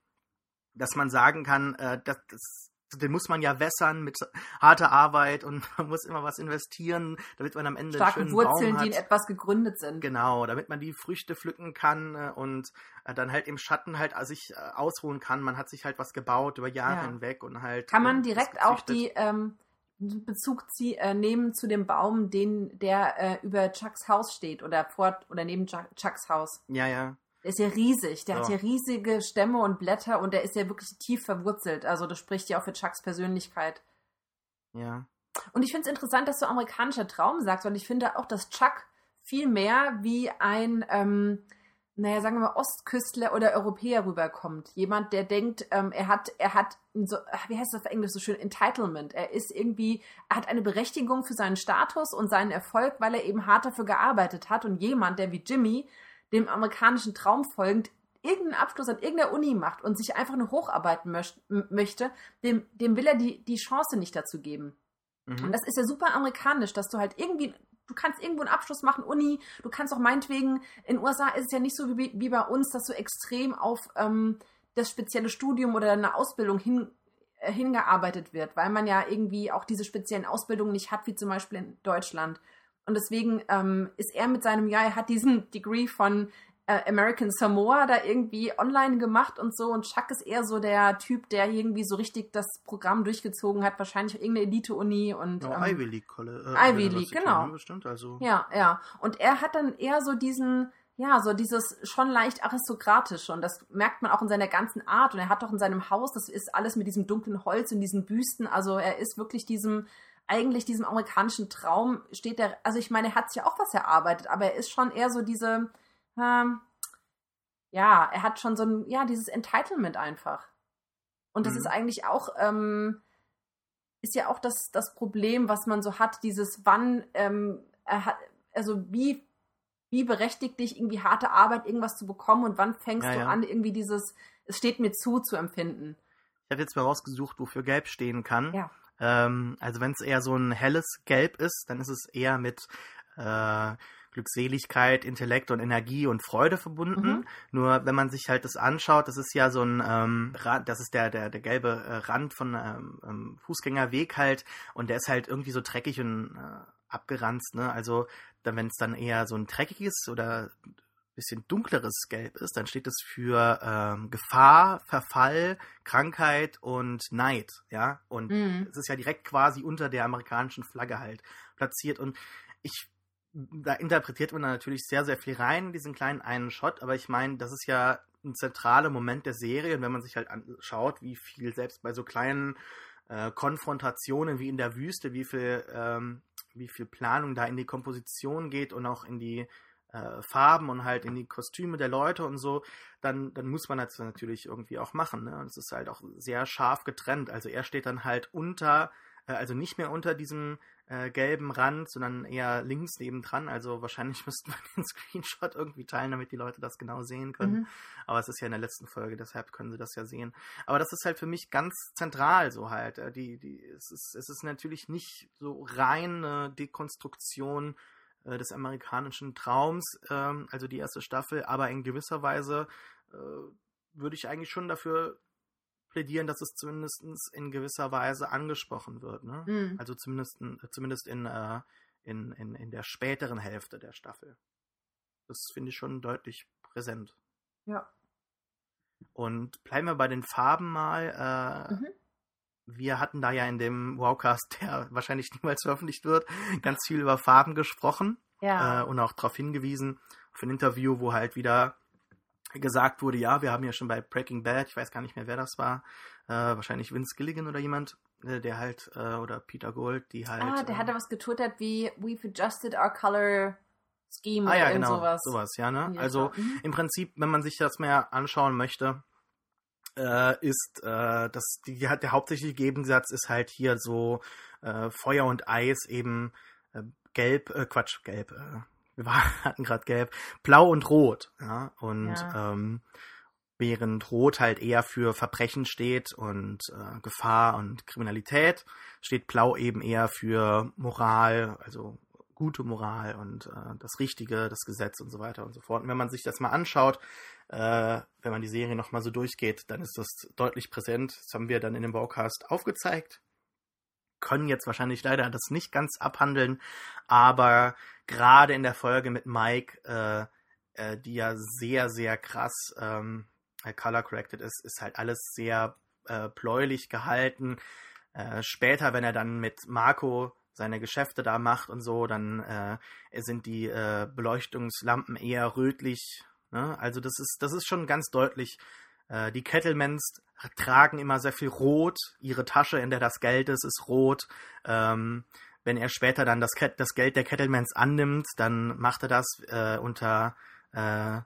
dass man sagen kann, äh, dass, dass den muss man ja wässern mit harter Arbeit und man muss immer was investieren, damit man am Ende Starke einen schönen Wurzeln, Baum hat. die in etwas gegründet sind. Genau, damit man die Früchte pflücken kann äh, und äh, dann halt im Schatten halt äh, sich ausruhen kann. Man hat sich halt was gebaut über Jahre Ja. hinweg und halt. Kann man äh, direkt auch die ähm, Bezug zie äh, nehmen zu dem Baum, den der äh, über Chucks Haus steht oder vor oder neben Chuck- Chucks Haus. Ja, ja. Der ist ja riesig. Der hat Ja. ja riesige Stämme und Blätter und der ist ja wirklich tief verwurzelt. Also das spricht ja auch für Chucks Persönlichkeit. Ja. Und ich finde es interessant, dass du amerikanischer Traum sagst, weil ich finde auch, dass Chuck viel mehr wie ein, ähm, naja, sagen wir mal, Ostküstler oder Europäer rüberkommt. Jemand, der denkt, ähm, er hat, er hat, so, wie heißt das auf Englisch so schön, Entitlement. Er ist irgendwie, er hat eine Berechtigung für seinen Status und seinen Erfolg, weil er eben hart dafür gearbeitet hat. Und jemand, der wie Jimmy dem amerikanischen Traum folgend irgendeinen Abschluss an irgendeiner Uni macht und sich einfach nur hocharbeiten möchte, dem, dem will er die, die Chance nicht dazu geben. Und Mhm. das ist ja super amerikanisch, dass du halt irgendwie, du kannst irgendwo einen Abschluss machen, Uni, du kannst auch meinetwegen, in den USA ist es ja nicht so wie, wie bei uns, dass du extrem auf ähm, das spezielle Studium oder eine Ausbildung hin, äh, hingearbeitet wird, weil man ja irgendwie auch diese speziellen Ausbildungen nicht hat, wie zum Beispiel in Deutschland. Und deswegen ähm, ist er mit seinem, ja, er hat diesen Degree von äh, American Samoa da irgendwie online gemacht und so. Und Chuck ist eher so der Typ, der irgendwie so richtig das Programm durchgezogen hat, wahrscheinlich auch irgendeine Elite-Uni und. Ja, ähm, Ivy League, Kolle, äh, Ivy League, genau. ne, Bestimmt, also. ja, ja. Und er hat dann eher so diesen, ja, so dieses schon leicht aristokratische. Und das merkt man auch in seiner ganzen Art. Und er hat doch in seinem Haus, das ist alles mit diesem dunklen Holz und diesen Büsten. Also er ist wirklich diesem, eigentlich diesem amerikanischen Traum steht er, also ich meine, er hat sich ja auch was erarbeitet, aber er ist schon eher so diese, ähm, ja, er hat schon so ein, ja, dieses Entitlement einfach. Und das Mhm. ist eigentlich auch, ähm, ist ja auch das, das Problem, was man so hat, dieses wann, ähm, er hat, also wie, wie berechtigt dich irgendwie harte Arbeit, irgendwas zu bekommen und wann fängst Ja, du ja. an, irgendwie dieses, es steht mir zu, zu empfinden. Ich habe jetzt mal rausgesucht, wofür Gelb stehen kann. Ja. Ähm, also wenn es eher so ein helles Gelb ist, dann ist es eher mit äh, Glückseligkeit, Intellekt und Energie und Freude verbunden. Mhm. Nur wenn man sich halt das anschaut, das ist ja so ein ähm, Rand, das ist der der der gelbe äh, Rand von ähm, ähm, Fußgängerweg halt und der ist halt irgendwie so dreckig und äh, abgeranzt. Ne? Also dann wenn es dann eher so ein dreckiges oder bisschen dunkleres Gelb ist, dann steht es für ähm, Gefahr, Verfall, Krankheit und Neid, ja. Und Mhm. es ist ja direkt quasi unter der amerikanischen Flagge halt platziert. Und ich, da interpretiert man da natürlich sehr, sehr viel rein in diesen kleinen einen Shot, aber ich meine, das ist ja ein zentraler Moment der Serie. Und wenn man sich halt anschaut, wie viel selbst bei so kleinen äh, Konfrontationen wie in der Wüste, wie viel, ähm, wie viel Planung da in die Komposition geht und auch in die äh, Farben und halt in die Kostüme der Leute und so, dann, dann muss man das natürlich irgendwie auch machen. Ne? Und es ist halt auch sehr scharf getrennt. Also er steht dann halt unter, äh, also nicht mehr unter diesem äh, gelben Rand, sondern eher links nebendran. Also wahrscheinlich müssten wir den Screenshot irgendwie teilen, damit die Leute das genau sehen können. Mhm. Aber es ist ja in der letzten Folge, deshalb können sie das ja sehen. Aber das ist halt für mich ganz zentral so halt. Äh, Die, die, es, ist, es ist natürlich nicht so reine Dekonstruktion äh, des amerikanischen Traums, ähm, also die erste Staffel, aber in gewisser Weise äh, würde ich eigentlich schon dafür plädieren, dass es zumindest in gewisser Weise angesprochen wird. Ne? Mhm. Also zumindest, zumindest in, äh, in, in, in der späteren Hälfte der Staffel. Das finde ich schon deutlich präsent. Ja. Und bleiben wir bei den Farben mal. Äh, Mhm. Wir hatten da ja in dem Wowcast, der wahrscheinlich niemals veröffentlicht wird, ganz viel über Farben gesprochen Ja. äh, und auch darauf hingewiesen, auf ein Interview, wo halt wieder gesagt wurde, ja, wir haben ja schon bei Breaking Bad, ich weiß gar nicht mehr, wer das war, äh, wahrscheinlich Vince Gilligan oder jemand, äh, der halt, äh, oder Peter Gold, die halt. ah, der äh, hatte was getwittert wie We've adjusted our color scheme Ah ja, oder genau, sowas. sowas, ja, ne? Die Also Richtung. Mhm. im Prinzip, wenn man sich das mehr anschauen möchte, äh, ist äh, das die, der hauptsächliche Gegensatz ist halt hier so äh, Feuer und Eis eben äh, gelb, äh, Quatsch, gelb, äh, wir hatten gerade gelb, blau und rot, ja, und Ja. ähm, während rot halt eher für Verbrechen steht und äh, Gefahr und Kriminalität, steht blau eben eher für Moral, also gute Moral und äh, das Richtige, das Gesetz und so weiter und so fort. Und wenn man sich das mal anschaut, äh, wenn man die Serie nochmal so durchgeht, dann ist das deutlich präsent. Das haben wir dann in dem Baucast aufgezeigt. Können jetzt wahrscheinlich leider das nicht ganz abhandeln, aber gerade in der Folge mit Mike, äh, äh, die ja sehr, sehr krass ähm, color corrected ist, ist halt alles sehr äh, bläulich gehalten. Äh, später, wenn er dann mit Marco seine Geschäfte da macht und so, dann äh, sind die äh, Beleuchtungslampen eher rötlich. Ne? Also das ist, das ist schon ganz deutlich. Äh, die Kettlemans tragen immer sehr viel Rot. Ihre Tasche, in der das Geld ist, ist rot. Ähm, wenn er später dann das, das Geld der Kettlemans annimmt, dann macht er das äh, unter äh,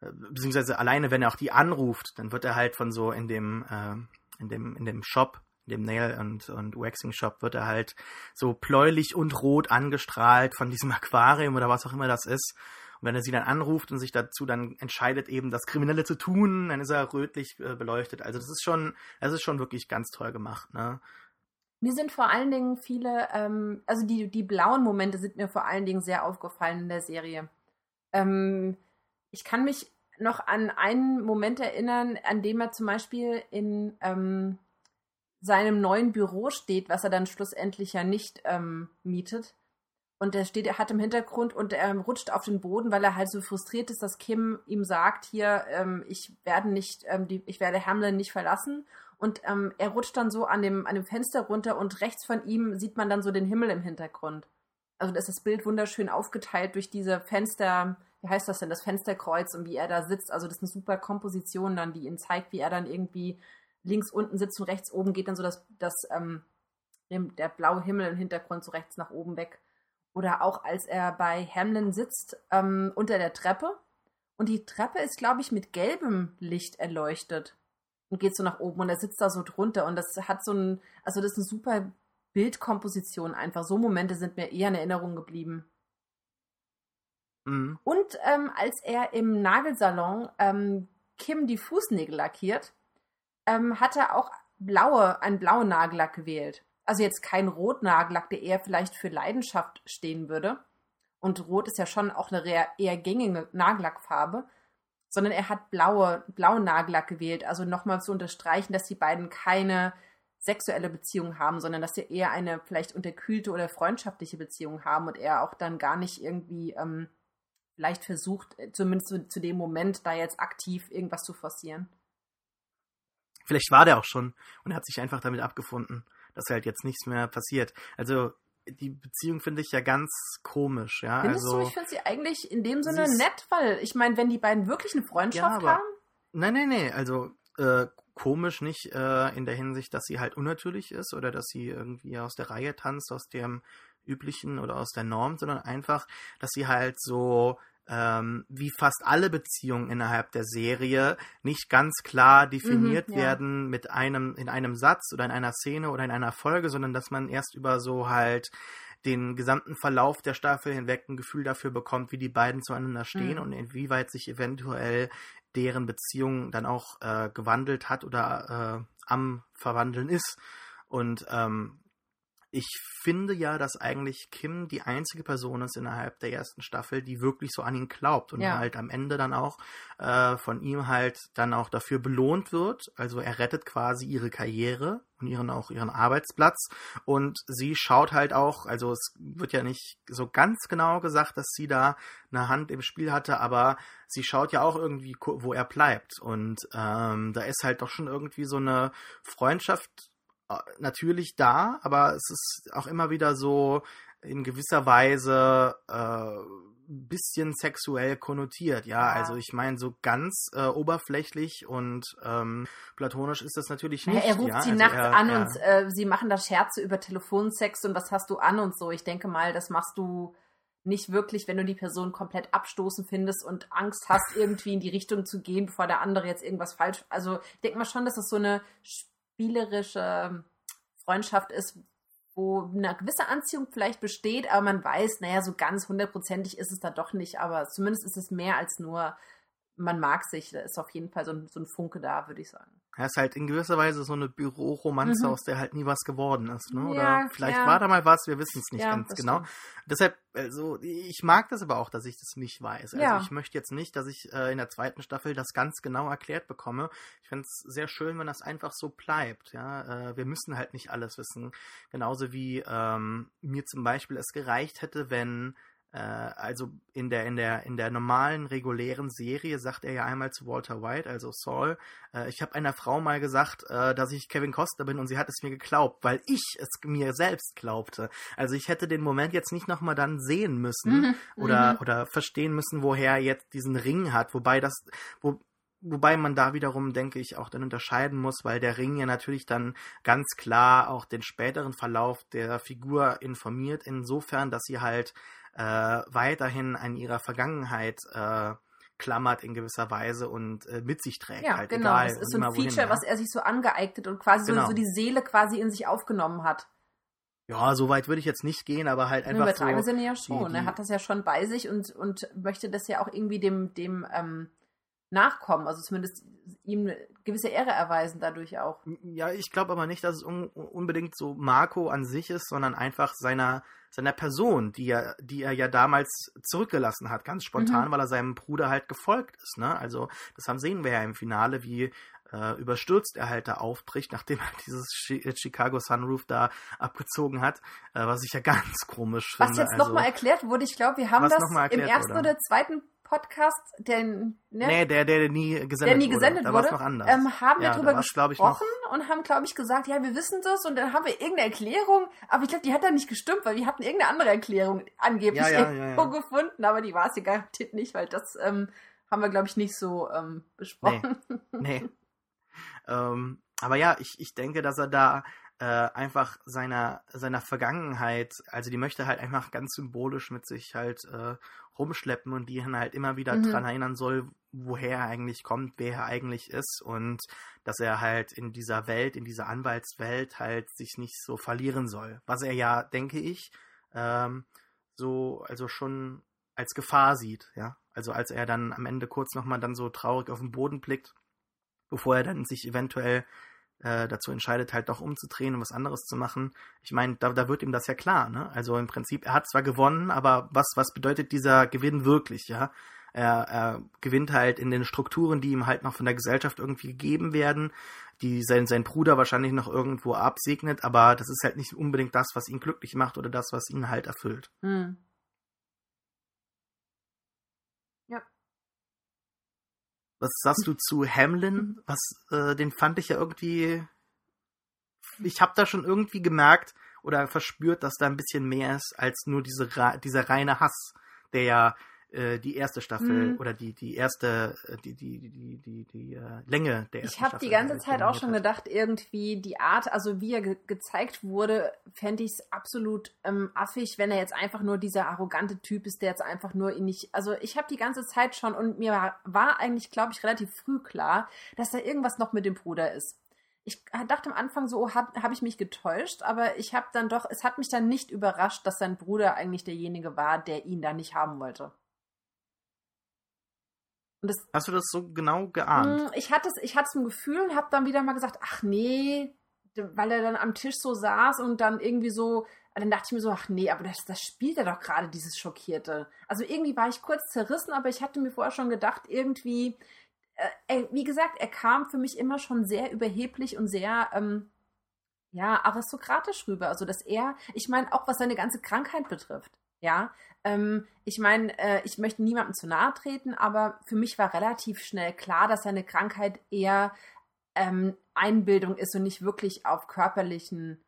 beziehungsweise alleine, wenn er auch die anruft, dann wird er halt von so in dem, äh, in dem, in dem Shop, dem Nail- und, und Waxing-Shop, wird er halt so bläulich und rot angestrahlt von diesem Aquarium oder was auch immer das ist. Und wenn er sie dann anruft und sich dazu dann entscheidet, eben das Kriminelle zu tun, dann ist er rötlich äh, beleuchtet. Also das ist schon, das ist schon wirklich ganz toll gemacht, ne? Mir sind vor allen Dingen viele, ähm, also die, die blauen Momente sind mir vor allen Dingen sehr aufgefallen in der Serie. Ähm, ich kann mich noch an einen Moment erinnern, an dem er zum Beispiel in ähm, seinem neuen Büro steht, was er dann schlussendlich ja nicht ähm, mietet. Und er steht, er hat im Hintergrund und er rutscht auf den Boden, weil er halt so frustriert ist, dass Kim ihm sagt, hier, ähm, ich werde nicht, ähm, die, ich werde Hamlin nicht verlassen. Und ähm, er rutscht dann so an dem, an dem Fenster runter und rechts von ihm sieht man dann so den Himmel im Hintergrund. Also da ist das Bild wunderschön aufgeteilt durch diese Fenster, wie heißt das denn, das Fensterkreuz und wie er da sitzt. Also das ist eine super Komposition dann, die ihn zeigt, wie er dann irgendwie links unten sitzt und rechts oben geht dann so das, das ähm, der blaue Himmel im Hintergrund so rechts nach oben weg. Oder auch als er bei Hamlin sitzt ähm, unter der Treppe und die Treppe ist, glaube ich, mit gelbem Licht erleuchtet und geht so nach oben und er sitzt da so drunter und das hat so ein, also das ist eine super Bildkomposition einfach. So Momente sind mir eher in Erinnerung geblieben. Mhm. Und ähm, als er im Nagelsalon ähm, Kim die Fußnägel lackiert, ähm, hat er auch blaue, einen blauen Nagellack gewählt. Also jetzt kein Rotnagellack, der eher vielleicht für Leidenschaft stehen würde. Und Rot ist ja schon auch eine eher gängige Nagellackfarbe. Sondern er hat blaue, blauen Nagellack gewählt. Also nochmal zu unterstreichen, dass die beiden keine sexuelle Beziehung haben, sondern dass sie eher eine vielleicht unterkühlte oder freundschaftliche Beziehung haben und er auch dann gar nicht irgendwie ähm, vielleicht versucht, äh, zumindest zu, zu dem Moment, da jetzt aktiv irgendwas zu forcieren. Vielleicht war der auch schon und er hat sich einfach damit abgefunden, dass halt jetzt nichts mehr passiert. Also die Beziehung finde ich ja ganz komisch, ja. Findest also, du, ich finde sie eigentlich in dem Sinne nett, weil ich meine, wenn die beiden wirklich eine Freundschaft ja, aber, haben. Nein, nein, nein, also äh, komisch nicht äh, in der Hinsicht, dass sie halt unnatürlich ist oder dass sie irgendwie aus der Reihe tanzt, aus dem üblichen oder aus der Norm, sondern einfach, dass sie halt so ähm, wie fast alle Beziehungen innerhalb der Serie nicht ganz klar definiert mhm, ja. werden mit einem in einem Satz oder in einer Szene oder in einer Folge, sondern dass man erst über so halt den gesamten Verlauf der Staffel hinweg ein Gefühl dafür bekommt, wie die beiden zueinander stehen mhm. und inwieweit sich eventuell deren Beziehung dann auch äh, gewandelt hat oder äh, am Verwandeln ist. Und ähm, ich finde ja, dass eigentlich Kim die einzige Person ist innerhalb der ersten Staffel, die wirklich so an ihn glaubt und ja. halt am Ende dann auch äh, von ihm halt dann auch dafür belohnt wird. Also er rettet quasi ihre Karriere und ihren auch ihren Arbeitsplatz und sie schaut halt auch, also es wird ja nicht so ganz genau gesagt, dass sie da eine Hand im Spiel hatte, aber sie schaut ja auch irgendwie, wo er bleibt und ähm, da ist halt doch schon irgendwie so eine Freundschaft natürlich da, aber es ist auch immer wieder so in gewisser Weise äh, bisschen sexuell konnotiert, ja. ja. Also ich meine, so ganz äh, oberflächlich und ähm, platonisch ist das natürlich nicht. Ja, er ruft ja? sie also nachts er, an er, und äh, sie machen da Scherze über Telefonsex und was hast du an und so. Ich denke mal, das machst du nicht wirklich, wenn du die Person komplett abstoßen findest und Angst hast, irgendwie in die Richtung zu gehen, bevor der andere jetzt irgendwas falsch. Also ich denke mal schon, dass das so eine spielerische Freundschaft ist, wo eine gewisse Anziehung vielleicht besteht, aber man weiß, naja, so ganz hundertprozentig ist es da doch nicht, aber zumindest ist es mehr als nur man mag sich, da ist auf jeden Fall so ein, so ein Funke da, würde ich sagen. Ja, ist halt in gewisser Weise so eine Büroromanze, mhm. aus der halt nie was geworden ist. Ne? Oder ja, vielleicht ja. war da mal was, wir wissen es nicht Ja, ganz genau. stimmt. Deshalb, also ich mag das aber auch, dass ich das nicht weiß. Also ich möchte jetzt nicht, dass ich äh, in der zweiten Staffel das ganz genau erklärt bekomme. Ich fände es sehr schön, wenn das einfach so bleibt. Ja, äh, wir müssen halt nicht alles wissen. Genauso wie ähm, mir zum Beispiel es gereicht hätte, wenn also in der, in der, in der normalen, regulären Serie sagt er ja einmal zu Walter White, also Saul, äh, ich habe einer Frau mal gesagt, äh, dass ich Kevin Costner bin und sie hat es mir geglaubt, weil ich es mir selbst glaubte. Also ich hätte den Moment jetzt nicht nochmal dann sehen müssen Mhm, oder, mhm. oder verstehen müssen, woher er jetzt diesen Ring hat, wobei das, wo, Wobei man da wiederum, denke ich, auch dann unterscheiden muss, weil der Ring ja natürlich dann ganz klar auch den späteren Verlauf der Figur informiert, insofern, dass sie halt äh, weiterhin an ihrer Vergangenheit äh, klammert in gewisser Weise und äh, mit sich trägt. Ja, halt, genau. egal, das ist so ein immer wohin, Feature, ja. was er sich so angeeignet und quasi Genau. so, so die Seele quasi in sich aufgenommen hat. Ja, so weit würde ich jetzt nicht gehen, aber halt Im einfach übertragenen so. Sinne ja schon. die- er hat das ja schon bei sich und, und möchte das ja auch irgendwie dem, dem ähm, nachkommen. Also zumindest ihm eine gewisse Ehre erweisen dadurch auch. Ja, ich glaube aber nicht, dass es un unbedingt so Marco an sich ist, sondern einfach seiner, seiner Person, die er, die er ja damals zurückgelassen hat, ganz spontan, Mhm. weil er seinem Bruder halt gefolgt ist. Ne? Also das haben sehen wir ja im Finale, wie äh, überstürzt er halt da aufbricht, nachdem er dieses äh, Chicago Sunroof da abgezogen hat, äh, was ich ja ganz komisch Was finde. jetzt also, nochmal erklärt wurde, ich glaube, wir haben Was das im ersten wurde. oder zweiten Podcast, den, ne, Nee, der, der nie gesendet der nie wurde. gesendet da war wurde, es noch anders. ähm, haben wir Ja, da noch- gesprochen und haben, glaube ich, gesagt, ja, wir wissen das und dann haben wir irgendeine Erklärung, aber ich glaube, die hat dann nicht gestimmt, weil wir hatten irgendeine andere Erklärung angeblich Ja, ja, irgendwo ja. gefunden, aber die war es ja garantiert nicht, weil das ähm, haben wir, glaube ich, nicht so ähm, besprochen. Nee. ähm, aber ja, ich, ich denke, dass er da äh, einfach seiner, seiner Vergangenheit, also die möchte halt einfach ganz symbolisch mit sich halt äh, rumschleppen und die ihn halt immer wieder Mhm. dran erinnern soll, woher er eigentlich kommt, wer er eigentlich ist und dass er halt in dieser Welt, in dieser Anwaltswelt halt sich nicht so verlieren soll. Was er ja, denke ich, ähm, so, also schon als Gefahr sieht, ja. Also als er dann am Ende kurz nochmal dann so traurig auf den Boden blickt, bevor er dann sich eventuell äh, dazu entscheidet, halt doch umzudrehen und was anderes zu machen. Ich meine, da, da wird ihm das ja klar, ne? Also im Prinzip, er hat zwar gewonnen, aber was, was bedeutet dieser Gewinn wirklich, ja? Er, er gewinnt halt in den Strukturen, die ihm halt noch von der Gesellschaft irgendwie gegeben werden, die sein, sein Bruder wahrscheinlich noch irgendwo absegnet, aber das ist halt nicht unbedingt das, was ihn glücklich macht oder das, was ihn halt erfüllt. Hm. Was sagst du zu Hamlin? Was, äh, den fand ich ja irgendwie. Ich habe da schon irgendwie gemerkt oder verspürt, dass da ein bisschen mehr ist als nur diese, dieser reine Hass, der ja äh, die erste Staffel Mhm. oder die, die erste, äh, die, die, die, die, die, die äh, Länge der ersten Ich habe Staffel die ganze äh, Zeit auch schon hat. gedacht, irgendwie die Art, also wie er ge gezeigt wurde, fände ich es absolut ähm, affig, wenn er jetzt einfach nur dieser arrogante Typ ist, der jetzt einfach nur ihn nicht. Also ich habe die ganze Zeit schon und mir war, war eigentlich, glaube ich, relativ früh klar, dass da irgendwas noch mit dem Bruder ist. Ich dachte am Anfang so, oh, habe hab ich mich getäuscht, aber ich habe dann doch, es hat mich dann nicht überrascht, dass sein Bruder eigentlich derjenige war, der ihn da nicht haben wollte. Das, Hast du das so genau geahnt? Mm, Ich hatte es, ich hatte es im Gefühl und habe dann wieder mal gesagt, ach nee, weil er dann am Tisch so saß und dann irgendwie so, dann dachte ich mir so, ach nee, aber das, das spielt er doch gerade, dieses Schockierte. Also irgendwie war ich kurz zerrissen, aber ich hatte mir vorher schon gedacht, irgendwie, äh, ey, wie gesagt, er kam für mich immer schon sehr überheblich und sehr, ähm, ja, aristokratisch rüber. Also, dass er, ich meine, auch was seine ganze Krankheit betrifft, ja, ähm, ich meine, äh, ich möchte niemandem zu nahe treten, aber für mich war relativ schnell klar, dass seine Krankheit eher ähm, Einbildung ist und nicht wirklich auf körperlichen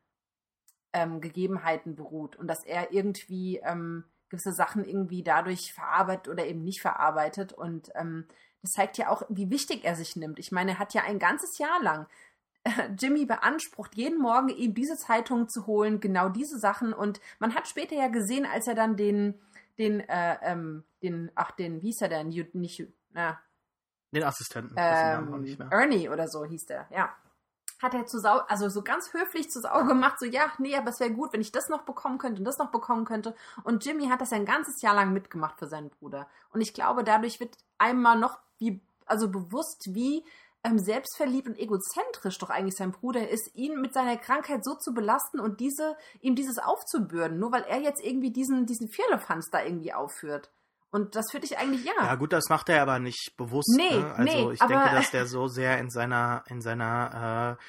ähm, Gegebenheiten beruht und dass er irgendwie ähm, gewisse Sachen irgendwie dadurch verarbeitet oder eben nicht verarbeitet und ähm, das zeigt ja auch, wie wichtig er sich nimmt. Ich meine, er hat ja ein ganzes Jahr lang Jimmy beansprucht, jeden Morgen ihm diese Zeitung zu holen, genau diese Sachen. Und man hat später ja gesehen, als er dann den, den, äh, ähm, den, ach, den, wie hieß er denn? Nicht, na, Den Assistenten. ähm, nicht mehr. Ernie oder so hieß der, ja. Hat er zu sau, also so ganz höflich zu Sau gemacht, so, ja, nee, aber es wäre gut, wenn ich das noch bekommen könnte und das noch bekommen könnte. Und Jimmy hat das ein ganzes Jahr lang mitgemacht für seinen Bruder. Und ich glaube, dadurch wird einmal noch wie, also bewusst, wie ähm, selbstverliebt und egozentrisch doch eigentlich sein Bruder ist, ihn mit seiner Krankheit so zu belasten und diese, ihm dieses aufzubürden, nur weil er jetzt irgendwie diesen, diesen Vierlefanz da irgendwie aufführt. Und das finde ich eigentlich, ja. Ja, gut, das macht er aber nicht bewusst. Nee, ne? Also nee, ich denke, dass der so sehr in seiner, in seiner äh,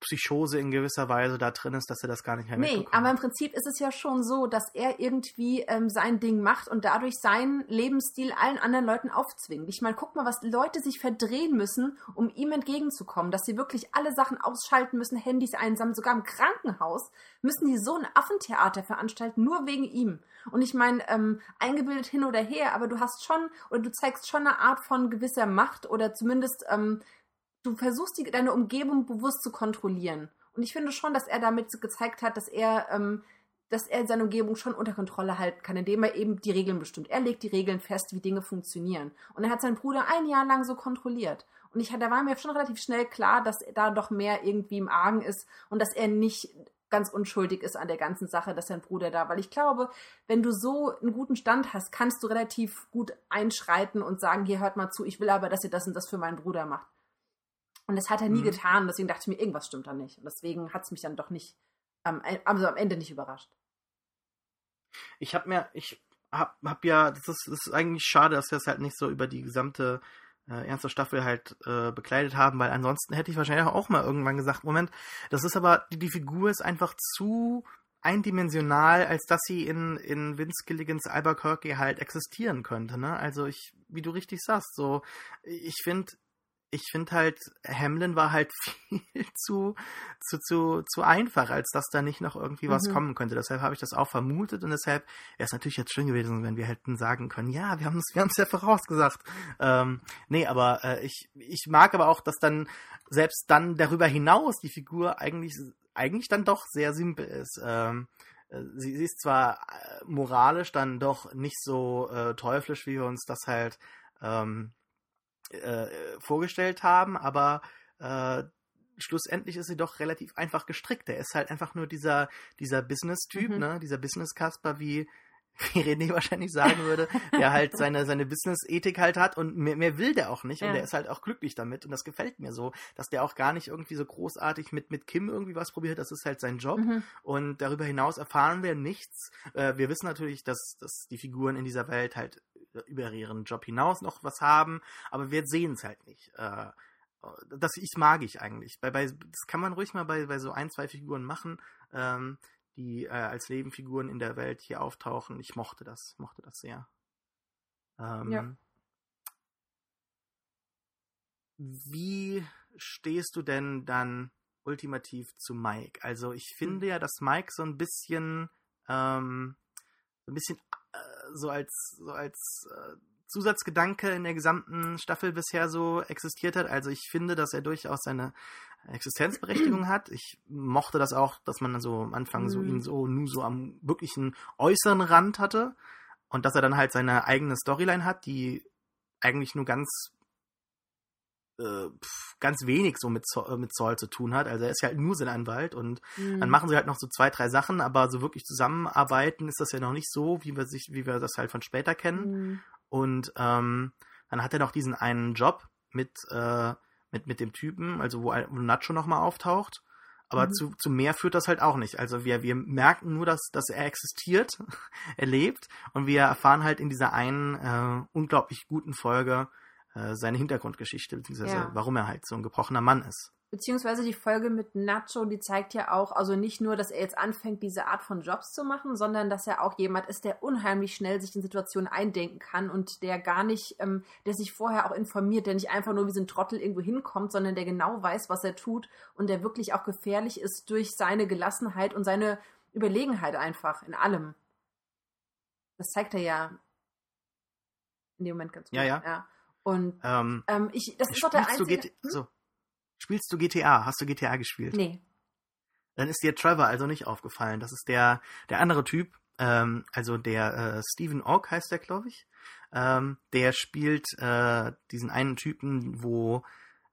Psychose in gewisser Weise da drin ist, dass er das gar nicht mehr Nee, aber im Prinzip ist es ja schon so, dass er irgendwie ähm, sein Ding macht und dadurch seinen Lebensstil allen anderen Leuten aufzwingt. Ich meine, guck mal, was Leute sich verdrehen müssen, um ihm entgegenzukommen, dass sie wirklich alle Sachen ausschalten müssen, Handys einsammeln, sogar im Krankenhaus müssen die so ein Affentheater veranstalten, nur wegen ihm. Und ich meine, ähm, eingebildet hin oder her, aber du hast schon oder du zeigst schon eine Art von gewisser Macht oder zumindest ähm, du versuchst die, deine Umgebung bewusst zu kontrollieren. Und ich finde schon, dass er damit gezeigt hat, dass er, ähm, dass er seine Umgebung schon unter Kontrolle halten kann, indem er eben die Regeln bestimmt. Er legt die Regeln fest, wie Dinge funktionieren. Und er hat seinen Bruder ein Jahr lang so kontrolliert. Und ich, da war mir schon relativ schnell klar, dass da doch mehr irgendwie im Argen ist und dass er nicht ganz unschuldig ist an der ganzen Sache, dass sein Bruder da, weil ich glaube, wenn du so einen guten Stand hast, kannst du relativ gut einschreiten und sagen, hier hört mal zu, ich will aber, dass ihr das und das für meinen Bruder macht. Und das hat er nie Mhm. getan. Deswegen dachte ich mir, irgendwas stimmt da nicht. Und deswegen hat es mich dann doch nicht, ähm, also am Ende nicht überrascht. Ich habe mir, ich hab, hab ja, das ist, das ist eigentlich schade, dass wir es halt nicht so über die gesamte äh, erste Staffel halt äh, bekleidet haben, weil ansonsten hätte ich wahrscheinlich auch mal irgendwann gesagt, Moment, das ist aber, die, die Figur ist einfach zu eindimensional, als dass sie in, in Vince Gilligans Albuquerque halt existieren könnte, ne? Also ich, wie du richtig sagst, so, ich finde, ich finde halt, Hamlin war halt viel zu, zu, zu, zu einfach, als dass da nicht noch irgendwie was Mhm. kommen könnte. Deshalb habe ich das auch vermutet und deshalb wäre es natürlich jetzt schön gewesen, wenn wir hätten sagen können, ja, wir haben es wir haben's ja vorausgesagt. Ähm, nee, aber äh, ich, ich mag aber auch, dass dann selbst dann darüber hinaus die Figur eigentlich, eigentlich dann doch sehr simpel ist. Ähm, äh, sie, sie ist zwar äh, moralisch dann doch nicht so äh, teuflisch, wie wir uns das halt ähm, äh, vorgestellt haben, aber äh, schlussendlich ist sie doch relativ einfach gestrickt. Er ist halt einfach nur dieser, dieser Business-Typ, Mhm. ne? dieser Business-Kasper, wie, wie René wahrscheinlich sagen würde, der halt seine, seine Business-Ethik halt hat und mehr, mehr will der auch nicht und Ja. der ist halt auch glücklich damit und das gefällt mir so, dass der auch gar nicht irgendwie so großartig mit, mit Kim irgendwie was probiert, das ist halt sein Job Mhm. und darüber hinaus erfahren wir nichts. Äh, wir wissen natürlich, dass, dass die Figuren in dieser Welt halt über ihren Job hinaus noch was haben, aber wir sehen es halt nicht. Äh, das ich mag ich eigentlich. Bei, bei, das kann man ruhig mal bei, bei so ein, zwei Figuren machen, ähm, die äh, als Nebenfiguren in der Welt hier auftauchen. Ich mochte das, mochte das sehr. Ähm, Ja. Wie stehst du denn dann ultimativ zu Mike? Also ich finde ja, dass Mike so ein bisschen, ähm, so ein bisschen äh, so als, so als äh, Zusatzgedanke in der gesamten Staffel bisher so existiert hat. Also ich finde, dass er durchaus seine Existenzberechtigung hat. Ich mochte das auch, dass man so am Anfang so Mhm. ihn so nur so am wirklichen äußeren Rand hatte und dass er dann halt seine eigene Storyline hat, die eigentlich nur ganz äh, ganz wenig so mit, Zo- äh, mit Zoll zu tun hat. Also er ist ja halt nur sein Anwalt und Mhm. dann machen sie halt noch so zwei, drei Sachen, aber so wirklich zusammenarbeiten ist das ja noch nicht so, wie wir sich, wie wir das halt von später kennen. Mhm. Und ähm, dann hat er noch diesen einen Job mit, äh, mit, mit dem Typen, also wo, wo Nacho nochmal auftaucht. Aber Mhm. zu, zu mehr führt das halt auch nicht. Also wir, wir merken nur, dass, dass er existiert, er lebt und wir erfahren halt in dieser einen äh, unglaublich guten Folge äh, seine Hintergrundgeschichte, beziehungsweise Ja. warum er halt so ein gebrochener Mann ist. Beziehungsweise die Folge mit Nacho, die zeigt ja auch, also nicht nur, dass er jetzt anfängt, diese Art von Jobs zu machen, sondern dass er auch jemand ist, der unheimlich schnell sich in Situationen eindenken kann und der gar nicht, ähm, der sich vorher auch informiert, der nicht einfach nur wie so ein Trottel irgendwo hinkommt, sondern der genau weiß, was er tut und der wirklich auch gefährlich ist durch seine Gelassenheit und seine Überlegenheit einfach in allem. Das zeigt er ja in dem Moment ganz gut. Ja, ja. ja. Und Ähm, ähm, ich, das ist doch der einzige. GT so, spielst du GTA? Hast du GTA gespielt? Nee. Dann ist dir Trevor also nicht aufgefallen. Das ist der, der andere Typ, ähm, also der äh, Stephen Ogg heißt der, glaube ich. Ähm, der spielt äh, diesen einen Typen, wo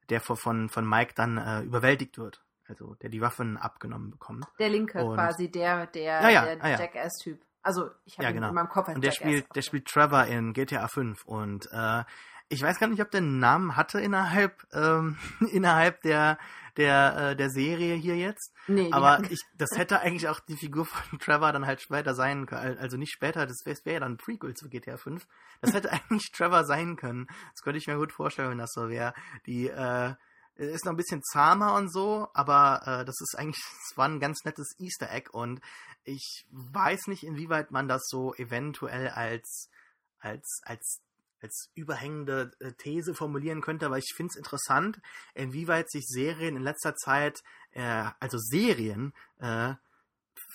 der von, von, Mike dann äh, überwältigt wird. Also der die Waffen abgenommen bekommt. Der Linke Und- quasi, der, der, Ja, ja, der ah, ja. Jackass-Typ. Also ich habe Ja, ihn genau. in meinem Kopf Und der Jackass spielt, der spielt Trevor in GTA 5 und äh, ich weiß gar nicht, ob der einen Namen hatte innerhalb, ähm, innerhalb der, der, äh, der Serie hier jetzt. Nee, aber ich, das hätte eigentlich auch die Figur von Trevor dann halt später sein können. Also nicht später, das wäre wär ja dann ein Prequel zu GTA 5. Das hätte eigentlich Trevor sein können. Das könnte ich mir gut vorstellen, wenn das so wäre. Die, äh, ist noch ein bisschen zahmer und so, aber äh, das ist eigentlich, es war ein ganz nettes Easter Egg und ich weiß nicht, inwieweit man das so eventuell als, als, als als überhängende äh, These formulieren könnte, aber ich finde es interessant, inwieweit sich Serien in letzter Zeit, äh, also Serien, äh,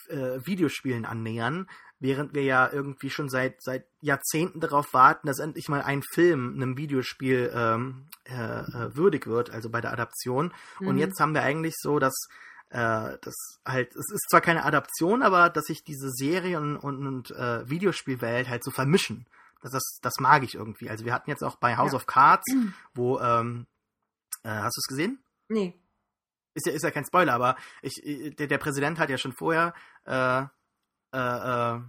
äh, Videospielen annähern, während wir ja irgendwie schon seit, seit Jahrzehnten darauf warten, dass endlich mal ein Film einem Videospiel ähm, äh, äh, würdig wird, also bei der Adaption. Mhm. Und jetzt haben wir eigentlich so, dass äh, das halt, es ist zwar keine Adaption, aber dass sich diese Serien und, und äh, Videospielwelt halt so vermischen. Das, das, das mag ich irgendwie. Also wir hatten jetzt auch bei House ja. of Cards, wo, ähm, äh, hast du es gesehen? Nee. Ist ja, ist ja kein Spoiler, aber ich, der, der Präsident hat ja schon vorher äh, äh, äh,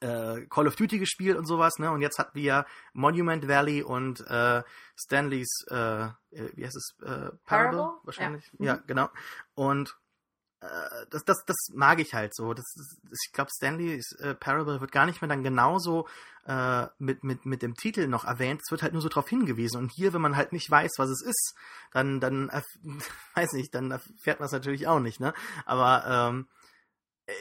äh, Call of Duty gespielt und sowas, ne? Und jetzt hatten wir Monument Valley und äh, Stanleys, äh, äh wie heißt es, äh, Parable? Parable? Wahrscheinlich. Ja, ja mhm. genau. Und äh, das, das, das mag ich halt so. Das, das ich glaube, Stanley's äh, Parable wird gar nicht mehr dann genauso äh, mit, mit, mit dem Titel noch erwähnt. Es wird halt nur so darauf hingewiesen. Und hier, wenn man halt nicht weiß, was es ist, dann, dann weiß nicht, dann erfährt man es natürlich auch nicht, ne? Aber ähm,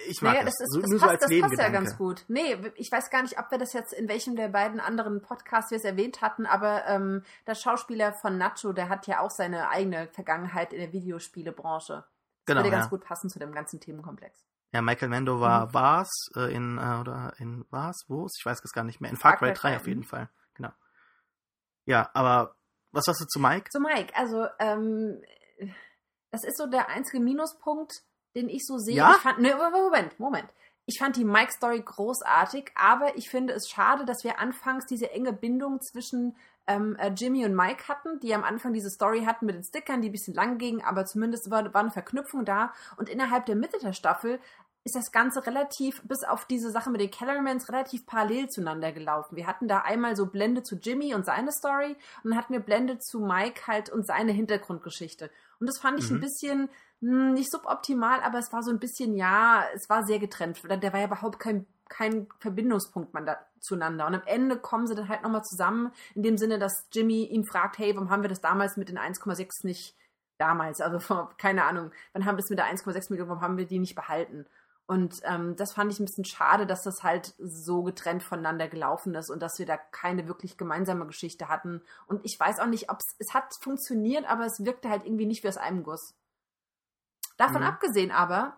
ich mag naja, das, das, ist, so, das, nur passt, so als das passt ja ganz gut. Nee, ich weiß gar nicht, ob wir das jetzt in welchem der beiden anderen Podcasts wir es erwähnt hatten, aber ähm, der Schauspieler von Nacho, der hat ja auch seine eigene Vergangenheit in der Videospielebranche. Das genau, würde ganz ja. gut passen zu dem ganzen Themenkomplex. Ja, Michael Mando war mhm. war's äh, in äh, oder in war's wo Ich weiß es gar nicht mehr. In Far Cry 3 auf jeden Fall. Genau. Ja, aber was sagst du zu Mike? Zu Mike, also ähm, das ist so der einzige Minuspunkt den ich so sehe. Ja? Ich fand, ne, Moment, Moment. Ich fand die Mike-Story großartig, aber ich finde es schade, dass wir anfangs diese enge Bindung zwischen ähm, äh, Jimmy und Mike hatten, die am Anfang diese Story hatten mit den Stickern, die ein bisschen lang gingen, aber zumindest war, war eine Verknüpfung da. Und innerhalb der Mitte der Staffel ist das Ganze relativ, bis auf diese Sache mit den Kellermans, relativ parallel zueinander gelaufen. Wir hatten da einmal so Blende zu Jimmy und seine Story und dann hatten wir Blende zu Mike halt und seine Hintergrundgeschichte. Und das fand ich mhm. ein bisschen hm, nicht suboptimal, aber es war so ein bisschen, ja, es war sehr getrennt. Der war ja überhaupt kein, kein Verbindungspunkt man da, zueinander. Und am Ende kommen sie dann halt nochmal zusammen, in dem Sinne, dass Jimmy ihn fragt, hey, warum haben wir das damals mit den 1,6 nicht damals, also vor, keine Ahnung, wann haben wir es mit der 1,6 Millionen, warum haben wir die nicht behalten? Und ähm, das fand ich ein bisschen schade, dass das halt so getrennt voneinander gelaufen ist und dass wir da keine wirklich gemeinsame Geschichte hatten. Und ich weiß auch nicht, ob es hat funktioniert, aber es wirkte halt irgendwie nicht wie aus einem Guss. Davon mhm. abgesehen aber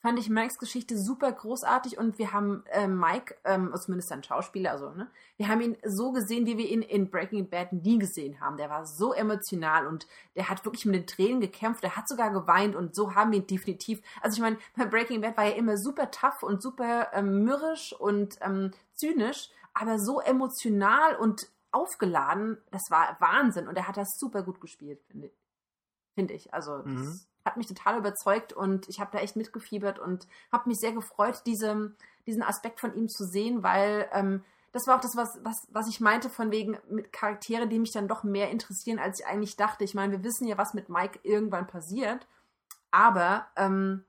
fand ich Mikes Geschichte super großartig und wir haben äh, Mike, ähm, zumindest ein Schauspieler, also, ne, wir haben ihn so gesehen, wie wir ihn in Breaking Bad nie gesehen haben. Der war so emotional und der hat wirklich mit den Tränen gekämpft, der hat sogar geweint und so haben wir ihn definitiv. Also ich meine, bei Breaking Bad war er immer super tough und super ähm, mürrisch und ähm, zynisch, aber so emotional und aufgeladen, das war Wahnsinn und er hat das super gut gespielt, finde find ich. Also mhm. Hat mich total überzeugt und ich habe da echt mitgefiebert und habe mich sehr gefreut, diese, diesen Aspekt von ihm zu sehen, weil ähm, das war auch das, was, was, was ich meinte, von wegen mit Charaktere, die mich dann doch mehr interessieren, als ich eigentlich dachte. Ich meine, wir wissen ja, was mit Mike irgendwann passiert, aber ähm,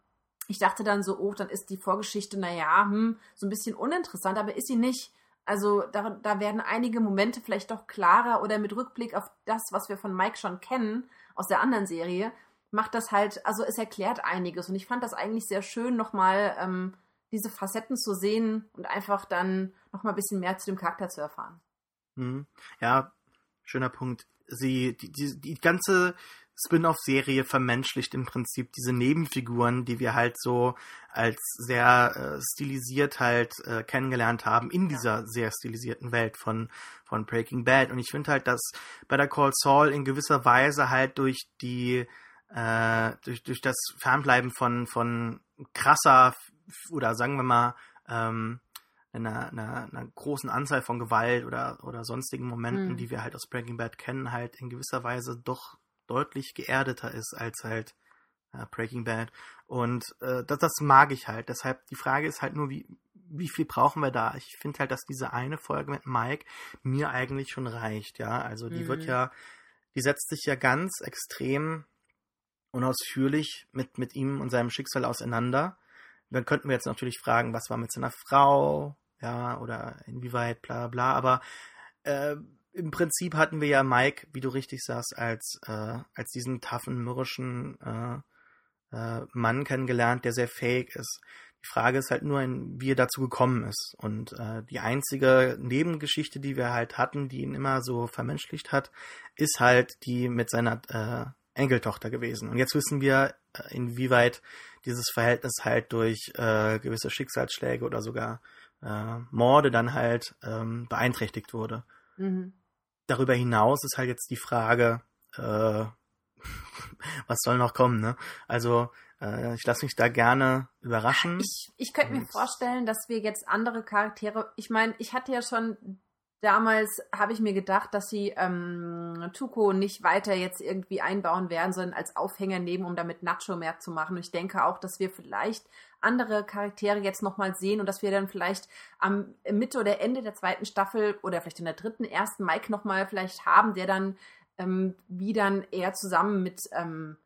ich dachte dann so, oh, dann ist die Vorgeschichte, naja, hm, so ein bisschen uninteressant, aber ist sie nicht. Also da, da werden einige Momente vielleicht doch klarer oder mit Rückblick auf das, was wir von Mike schon kennen aus der anderen Serie, macht das halt, also es erklärt einiges. Und ich fand das eigentlich sehr schön, nochmal ähm, diese Facetten zu sehen und einfach dann nochmal ein bisschen mehr zu dem Charakter zu erfahren. Mhm. Ja, schöner Punkt. Sie, die, die, die ganze Spin-off-Serie vermenschlicht im Prinzip diese Nebenfiguren, die wir halt so als sehr äh, stilisiert halt äh, kennengelernt haben in dieser sehr stilisierten Welt von, von Breaking Bad. Und ich finde halt, dass Better Call Saul in gewisser Weise halt durch die äh, durch, durch das Fernbleiben von, von krasser oder sagen wir mal ähm, einer, einer, einer großen Anzahl von Gewalt oder, oder sonstigen Momenten, mhm. die wir halt aus Breaking Bad kennen, halt in gewisser Weise doch deutlich geerdeter ist als halt äh, Breaking Bad. Und äh, das, das mag ich halt. Deshalb die Frage ist halt nur, wie, wie viel brauchen wir da? Ich finde halt, dass diese eine Folge mit Mike mir eigentlich schon reicht, ja. Also die mhm. wird ja, die setzt sich ja ganz extrem unausführlich mit, mit ihm und seinem Schicksal auseinander. Dann könnten wir jetzt natürlich fragen, was war mit seiner Frau, ja, oder inwieweit, bla bla, aber äh, im Prinzip hatten wir ja Mike, wie du richtig sagst, als, äh, als diesen taffen, mürrischen äh, äh, Mann kennengelernt, der sehr fähig ist. Die Frage ist halt nur, wie er dazu gekommen ist. Und äh, die einzige Nebengeschichte, die wir halt hatten, die ihn immer so vermenschlicht hat, ist halt die mit seiner äh, Enkeltochter gewesen. Und jetzt wissen wir, äh, inwieweit dieses Verhältnis halt durch äh, gewisse Schicksalsschläge oder sogar äh, Morde dann halt ähm, beeinträchtigt wurde. Mhm. Darüber hinaus ist halt jetzt die Frage, äh, was soll noch kommen, ne? Also äh, ich lasse mich da gerne überraschen. Ich, ich könnte mir vorstellen, dass wir jetzt andere Charaktere, ich meine, ich hatte ja schon damals habe ich mir gedacht, dass sie ähm, Tuko nicht weiter jetzt irgendwie einbauen werden, sondern als Aufhänger nehmen, um damit Nacho mehr zu machen. Und ich denke auch, dass wir vielleicht andere Charaktere jetzt nochmal sehen und dass wir dann vielleicht am Mitte oder Ende der zweiten Staffel oder vielleicht in der dritten, ersten Mike nochmal vielleicht haben, der dann ähm, wie dann er zusammen mit ähm,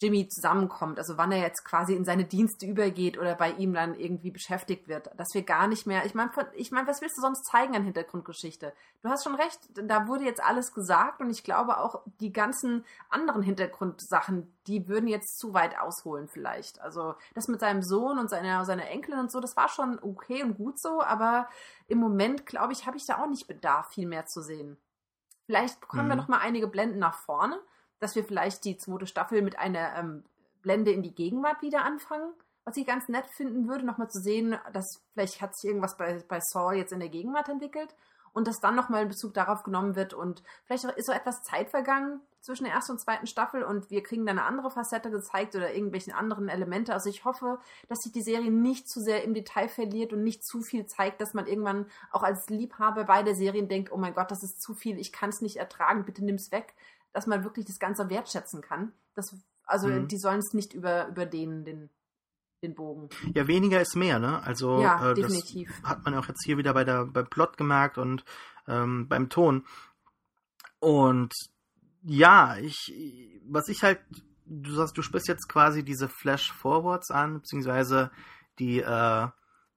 Jimmy zusammenkommt, also wann er jetzt quasi in seine Dienste übergeht oder bei ihm dann irgendwie beschäftigt wird, dass wir gar nicht mehr, ich meine, ich meine, was willst du sonst zeigen an Hintergrundgeschichte? Du hast schon recht, da wurde jetzt alles gesagt und ich glaube auch die ganzen anderen Hintergrundsachen, die würden jetzt zu weit ausholen vielleicht. Also das mit seinem Sohn und seiner, seiner Enkelin und so, das war schon okay und gut so, aber im Moment, glaube ich, habe ich da auch nicht Bedarf, viel mehr zu sehen. Vielleicht bekommen mhm. wir noch mal einige Blenden nach vorne, dass wir vielleicht die zweite Staffel mit einer ähm, Blende in die Gegenwart wieder anfangen. Was ich ganz nett finden würde, nochmal zu sehen, dass vielleicht hat sich irgendwas bei, bei Saw jetzt in der Gegenwart entwickelt und dass dann nochmal in Bezug darauf genommen wird und vielleicht ist so etwas Zeit vergangen zwischen der ersten und zweiten Staffel und wir kriegen dann eine andere Facette gezeigt oder irgendwelchen anderen Elemente. Also ich hoffe, dass sich die Serie nicht zu sehr im Detail verliert und nicht zu viel zeigt, dass man irgendwann auch als Liebhaber bei der Serie denkt, oh mein Gott, das ist zu viel, ich kann es nicht ertragen, bitte nimm's weg dass man wirklich das Ganze wertschätzen kann. Das, also mhm. die sollen es nicht über, über den, den, den Bogen. Ja, weniger ist mehr, ne? Also ja, äh, definitiv. hat man auch jetzt hier wieder bei der, beim Plot gemerkt und ähm, beim Ton. Und ja, ich, was ich halt, du sagst, du sprichst jetzt quasi diese Flash-Forwards an, beziehungsweise die, äh,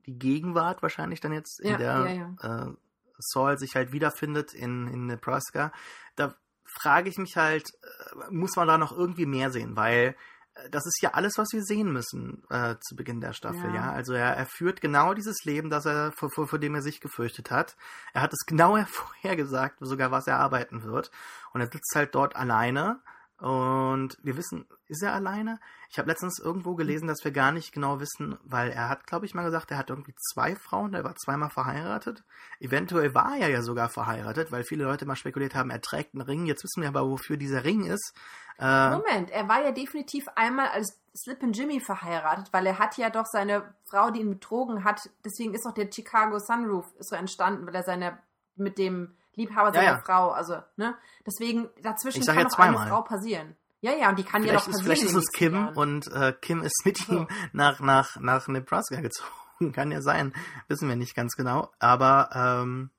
die Gegenwart wahrscheinlich dann jetzt, in ja, der ja, ja. Äh, Saul sich halt wiederfindet in, in Nebraska. Da frage ich mich halt, äh, muss man da noch irgendwie mehr sehen, weil äh, das ist ja alles, was wir sehen müssen äh, zu Beginn der Staffel, ja. ja? Also er, er führt genau dieses Leben, das er vor, vor, vor dem er sich gefürchtet hat. Er hat es genau vorhergesagt, sogar was er arbeiten wird. Und er sitzt halt dort alleine und wir wissen, ist er alleine? Ich habe letztens irgendwo gelesen, dass wir gar nicht genau wissen, weil er hat, glaube ich, mal gesagt, er hat irgendwie zwei Frauen, er war zweimal verheiratet. Eventuell war er ja sogar verheiratet, weil viele Leute mal spekuliert haben, er trägt einen Ring. Jetzt wissen wir aber, wofür dieser Ring ist. Äh, Moment, er war ja definitiv einmal als Slip and Jimmy verheiratet, weil er hat ja doch seine Frau, die ihn betrogen hat, deswegen ist auch der Chicago Sunroof so entstanden, weil er seine mit dem Liebhaber seiner ja, ja. Frau. Also, ne? Deswegen, dazwischen kann noch eine Frau passieren. Ja, ja, und die kann vielleicht ja doch passieren. Vielleicht ist es Kim Jahren. und äh, Kim ist mit so. ihm nach, nach, nach Nebraska gezogen. kann ja sein. Wissen wir nicht ganz genau. Aber ähm,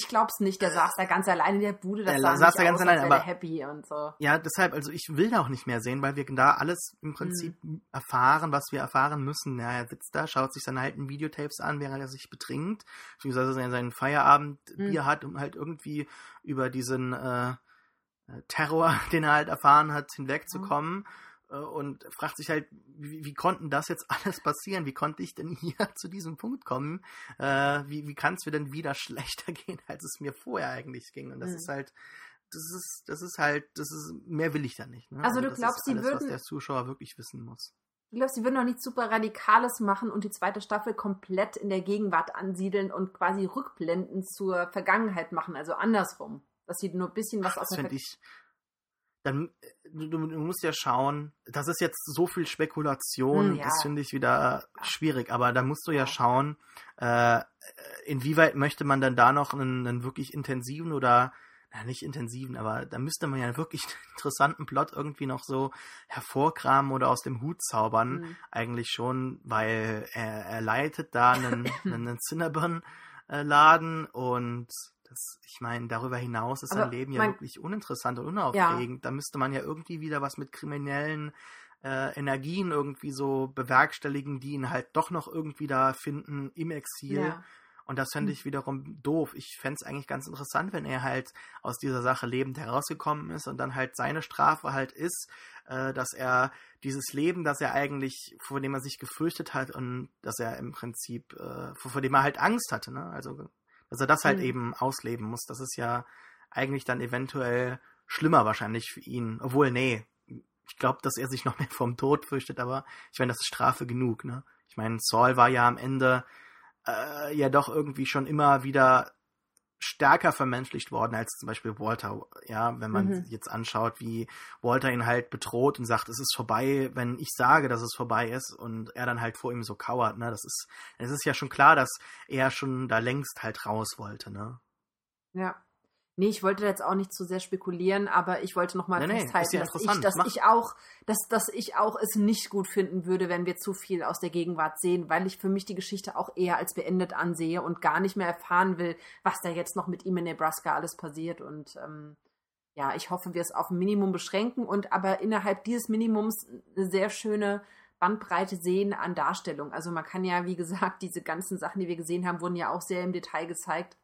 ich glaub's nicht, der saß da ganz alleine in der Bude, das der sah saß da ganz aus, alleine, aber happy und so. Ja, deshalb, also ich will da auch nicht mehr sehen, weil wir da alles im Prinzip mhm. erfahren, was wir erfahren müssen. Ja, er sitzt da, schaut sich seine alten Videotapes an, während er sich betrinkt, beziehungsweise seinen Feierabendbier mhm. hat, um halt irgendwie über diesen äh, Terror, den er halt erfahren hat, hinwegzukommen. Mhm äh, und fragt sich halt, wie, wie konnten das jetzt alles passieren? Wie konnte ich denn hier zu diesem Punkt kommen? Äh, wie wie kann es mir denn wieder schlechter gehen, als es mir vorher eigentlich ging? Und das mhm. ist halt, das ist, das ist halt, das ist, mehr will ich da nicht. Ne? Also, also du glaubst, sie würden. was der Zuschauer wirklich wissen muss. Ich glaube, sie würden noch nichts super Radikales machen und die zweite Staffel komplett in der Gegenwart ansiedeln und quasi Rückblenden zur Vergangenheit machen, also andersrum. Dass sie nur ein bisschen was Ach, aus der Ver ich, dann du, du, musst ja schauen, das ist jetzt so viel Spekulation, hm, ja. das finde ich wieder schwierig, aber da musst du ja schauen, äh, inwieweit möchte man dann da noch einen, einen wirklich intensiven oder na, nicht intensiven, aber da müsste man ja wirklich einen interessanten Plot irgendwie noch so hervorkramen oder aus dem Hut zaubern, mhm. eigentlich schon, weil er, er leitet da einen, einen Cinnabon-Laden und das, ich meine, darüber hinaus ist sein Leben ja wirklich uninteressant und unaufregend. Ja. Da müsste man ja irgendwie wieder was mit kriminellen äh, Energien irgendwie so bewerkstelligen, die ihn halt doch noch irgendwie da finden im Exil. Ja. Und das fände hm. ich wiederum doof. Ich fände es eigentlich ganz interessant, wenn er halt aus dieser Sache lebend herausgekommen ist und dann halt seine Strafe halt ist, äh, dass er dieses Leben, das er eigentlich, vor dem er sich gefürchtet hat und dass er im Prinzip, äh, vor, vor, dem er halt Angst hatte, ne? Also, dass er das halt mhm. eben ausleben muss. Das ist ja eigentlich dann eventuell schlimmer wahrscheinlich für ihn. Obwohl, nee, ich glaube, dass er sich noch mehr vom Tod fürchtet, aber ich meine, das ist Strafe genug, ne? Ich meine, Saul war ja am Ende äh, ja doch irgendwie schon immer wieder stärker vermenschlicht worden als zum Beispiel Walter. Ja, wenn man mhm. jetzt anschaut, wie Walter ihn halt bedroht und sagt, es ist vorbei, wenn ich sage, dass es vorbei ist und er dann halt vor ihm so kauert. Ne, das ist, es ist ja schon klar, dass er schon da längst halt raus wollte. Ne. Ja. Nee, ich wollte jetzt auch nicht zu sehr spekulieren, aber ich wollte nochmal nee, festhalten, ja dass, ich, dass ich auch, dass, dass ich auch es nicht gut finden würde, wenn wir zu viel aus der Gegenwart sehen, weil ich für mich die Geschichte auch eher als beendet ansehe und gar nicht mehr erfahren will, was da jetzt noch mit ihm in Nebraska alles passiert. Und ähm, ja, ich hoffe, wir es auf ein Minimum beschränken und aber innerhalb dieses Minimums eine sehr schöne Bandbreite sehen an Darstellung. Also man kann ja, wie gesagt, diese ganzen Sachen, die wir gesehen haben, wurden ja auch sehr im Detail gezeigt.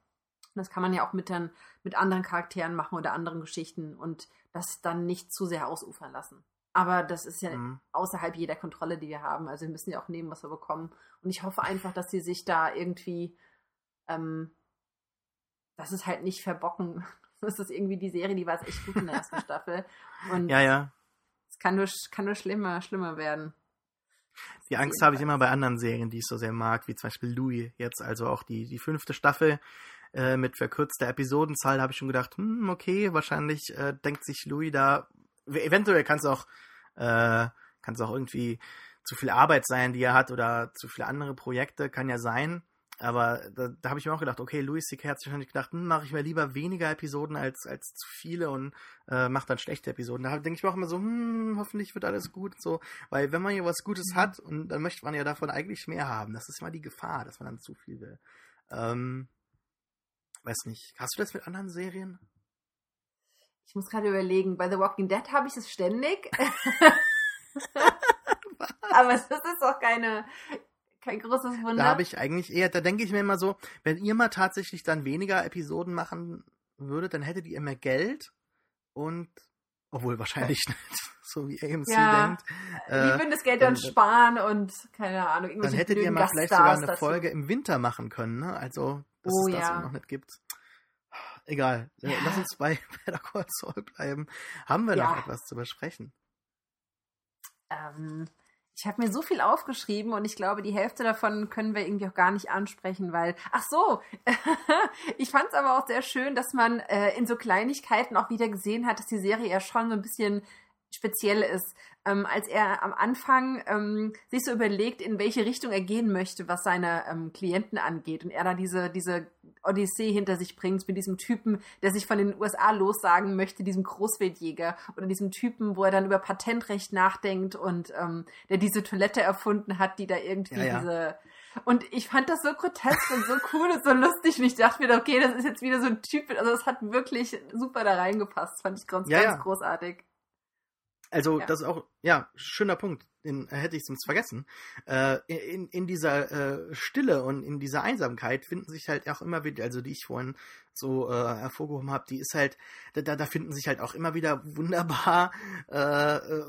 Das kann man ja auch mit, dann, mit anderen Charakteren machen oder anderen Geschichten und das dann nicht zu sehr ausufern lassen. Aber das ist ja mhm. außerhalb jeder Kontrolle, die wir haben. Also wir müssen ja auch nehmen, was wir bekommen. Und ich hoffe einfach, dass sie sich da irgendwie, ähm, dass es halt nicht verbocken. Das ist irgendwie die Serie, die war jetzt echt gut in der ersten Staffel. Und ja, ja. Es kann nur, kann nur schlimmer, schlimmer werden. Die Angst habe ich immer bei anderen Serien, die ich so sehr mag, wie zum Beispiel Louis jetzt, also auch die, die fünfte Staffel äh, mit verkürzter Episodenzahl, habe ich schon gedacht, hm, okay, wahrscheinlich äh, denkt sich Louis da, eventuell kann es auch, äh, kann es auch irgendwie zu viel Arbeit sein, die er hat oder zu viele andere Projekte, kann ja sein. Aber da, da habe ich mir auch gedacht, okay, Louis C.K. hat sich wahrscheinlich gedacht, hm, mache ich mir lieber weniger Episoden als, als zu viele und äh, mache dann schlechte Episoden. Da denke ich mir auch immer so, hm, hoffentlich wird alles gut und so. Weil wenn man hier was Gutes mhm. hat und dann möchte man ja davon eigentlich mehr haben. Das ist immer die Gefahr, dass man dann zu viel will. Ähm, weiß nicht, hast du das mit anderen Serien? Ich muss gerade überlegen, bei The Walking Dead habe ich es ständig. Aber das ist doch keine, kein großes Wunder. Da habe ich eigentlich eher, da denke ich mir immer so, wenn ihr mal tatsächlich dann weniger Episoden machen würdet, dann hättet ihr mehr Geld und obwohl wahrscheinlich nicht, so wie AMC ja, denkt. Die äh, würden das Geld dann, dann sparen und keine Ahnung. Dann hättet ihr mal vielleicht sogar eine Folge im Winter machen können, ne? Also, dass oh, es das ja. noch nicht gibt. Egal, äh, ja. lass uns bei Better Call Saul bleiben. Haben wir noch etwas zu besprechen? Ähm, ich habe mir so viel aufgeschrieben und ich glaube, die Hälfte davon können wir irgendwie auch gar nicht ansprechen, weil, ach so, ich fand es aber auch sehr schön, dass man äh, in so Kleinigkeiten auch wieder gesehen hat, dass die Serie ja schon so ein bisschen speziell ist. Ähm, als er am Anfang ähm, sich so überlegt, in welche Richtung er gehen möchte, was seine ähm, Klienten angeht. Und er da diese, diese Odyssee hinter sich bringt mit diesem Typen, der sich von den USA lossagen möchte, diesem Großwildjäger. Oder diesem Typen, wo er dann über Patentrecht nachdenkt und ähm, der diese Toilette erfunden hat, die da irgendwie ja, ja. diese und ich fand das so grotesk und so cool und so lustig. Und ich dachte mir, okay, das ist jetzt wieder so ein Typ. Also das hat wirklich super da reingepasst. Fand ich ganz, ja, ganz großartig. Also, ja. das ist auch, ja, schöner Punkt in, äh, hätte ich sonst vergessen, äh, in, in dieser äh, Stille und in dieser Einsamkeit finden sich halt auch immer wieder, also die ich vorhin so äh, hervorgehoben habe, die ist halt, da, da finden sich halt auch immer wieder wunderbar äh, äh,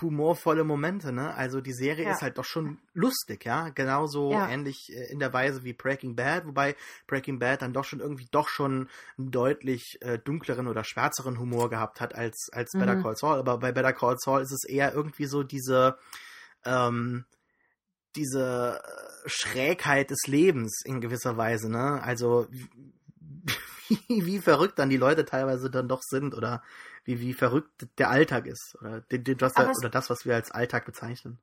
humorvolle Momente, ne? Also die Serie ja. ist halt doch schon lustig, ja, genauso ja. ähnlich in der Weise wie Breaking Bad, wobei Breaking Bad dann doch schon irgendwie doch schon einen deutlich dunkleren oder schwärzeren Humor gehabt hat als, als mhm. Better Call Saul, aber bei Better Call Saul ist es eher irgendwie so diese ähm, diese Schrägheit des Lebens in gewisser Weise, ne? Also wie, wie verrückt dann die Leute teilweise dann doch sind oder wie, wie verrückt der Alltag ist oder, den, den, das, oder das, was wir als Alltag bezeichnen.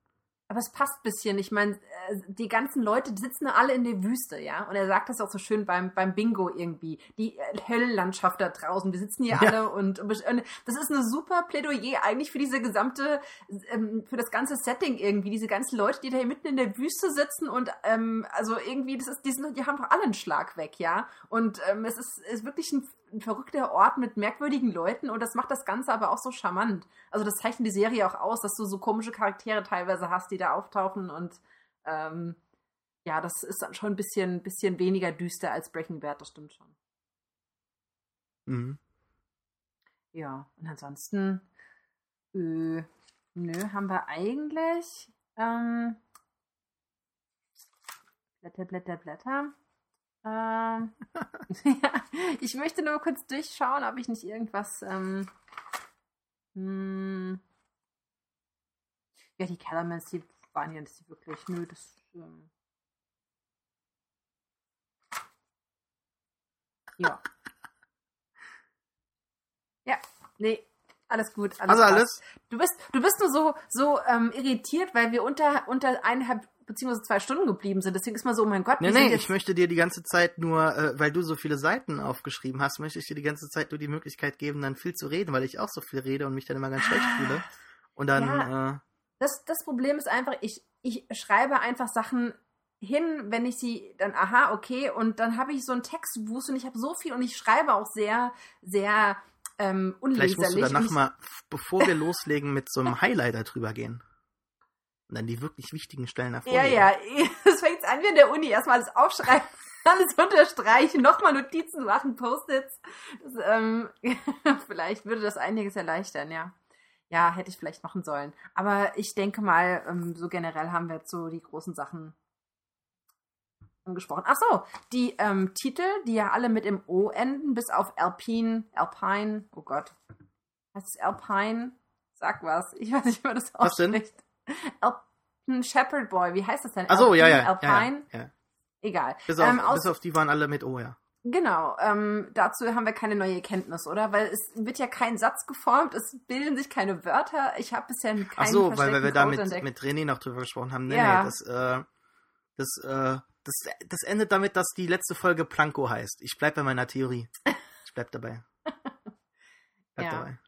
Aber es passt ein bisschen. Ich meine, die ganzen Leute sitzen alle in der Wüste, ja. Und er sagt das auch so schön beim, beim Bingo irgendwie. Die Hölllandschaft da draußen, wir sitzen hier ja. alle und, und, das ist eine super Plädoyer eigentlich für diese gesamte, ähm, für das ganze Setting irgendwie. Diese ganzen Leute, die da hier mitten in der Wüste sitzen und ähm, also irgendwie, das ist, die, sind, die haben doch alle einen Schlag weg, ja. Und ähm, es ist, ist wirklich ein ein verrückter Ort mit merkwürdigen Leuten und das macht das Ganze aber auch so charmant. Also das zeichnet die Serie auch aus, dass du so komische Charaktere teilweise hast, die da auftauchen und ähm, ja, das ist dann schon ein bisschen, bisschen weniger düster als Breaking Bad, das stimmt schon. Mhm. Ja, und ansonsten, äh, nö, haben wir eigentlich ähm, Blätter, Blätter, Blätter. Ähm, ja, ich möchte nur kurz durchschauen, ob ich nicht irgendwas. Ähm, hm, ja, die Kellermans, die ja nicht wirklich. Nö, das. Ähm, ja. Ja, nee, alles gut. Alles also alles? Du bist, du bist nur so, so ähm, irritiert, weil wir unter, unter eineinhalb beziehungsweise zwei Stunden geblieben sind. Deswegen ist man so, oh mein Gott. Nee, nee, ich möchte dir die ganze Zeit nur, äh, weil du so viele Seiten aufgeschrieben hast, möchte ich dir die ganze Zeit nur die Möglichkeit geben, dann viel zu reden, weil ich auch so viel rede und mich dann immer ganz schlecht fühle. Und dann. Ja, äh, das, das Problem ist einfach, ich, ich schreibe einfach Sachen hin, wenn ich sie dann, aha, okay, und dann habe ich so einen Textwust und ich habe so viel und ich schreibe auch sehr, sehr ähm, unleserlich. Vielleicht musst du danach mal, bevor wir loslegen, mit so einem Highlighter drüber gehen. Und dann die wirklich wichtigen Stellen hervorheben. Ja, ja. Das fängt an wie in der Uni. Erstmal alles aufschreiben, alles unterstreichen, nochmal Notizen machen, Post-its. Ähm, vielleicht würde das einiges erleichtern, ja. Ja, hätte ich vielleicht machen sollen. Aber ich denke mal, ähm, so generell haben wir jetzt so die großen Sachen angesprochen. Ach so, die ähm, Titel, die ja alle mit dem O enden, bis auf Alpine, Alpine, oh Gott. Heißt es Alpine? Sag was. Ich weiß nicht, wie man das ausspricht. Alpine Shepherd Boy, wie heißt das denn? Achso, ja, ja. Alpine? Ja, ja. Egal. Bis auf, ähm, bis auf, die waren alle mit O, ja. Genau, ähm, dazu haben wir keine neue Kenntnis, oder? Weil es wird ja kein Satz geformt, es bilden sich keine Wörter. Ich habe bisher keinen Ach so, weil, weil wir da mit, mit René noch drüber gesprochen haben. Nee, ja. nee, das, äh, das, äh, das, das endet damit, dass die letzte Folge Planko heißt. Ich bleib bei meiner Theorie. Ich bleib dabei. Bleib ja. dabei.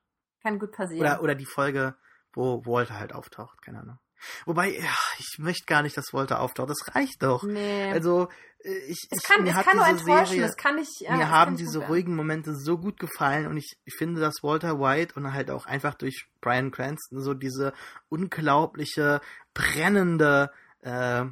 Kann gut passieren. Oder, oder die Folge, wo Walter halt auftaucht, keine Ahnung. Wobei, ich möchte gar nicht, dass Walter auftaucht. Das reicht doch. Nee. Also, äh, ich, es kann, ich, mir es kann nur enttäuschen. Serie, es kann nicht, ja, mir haben diese ruhigen Momente so gut gefallen und ich, ich finde, dass Walter White und halt auch einfach durch Brian Cranston so diese unglaubliche, brennende äh,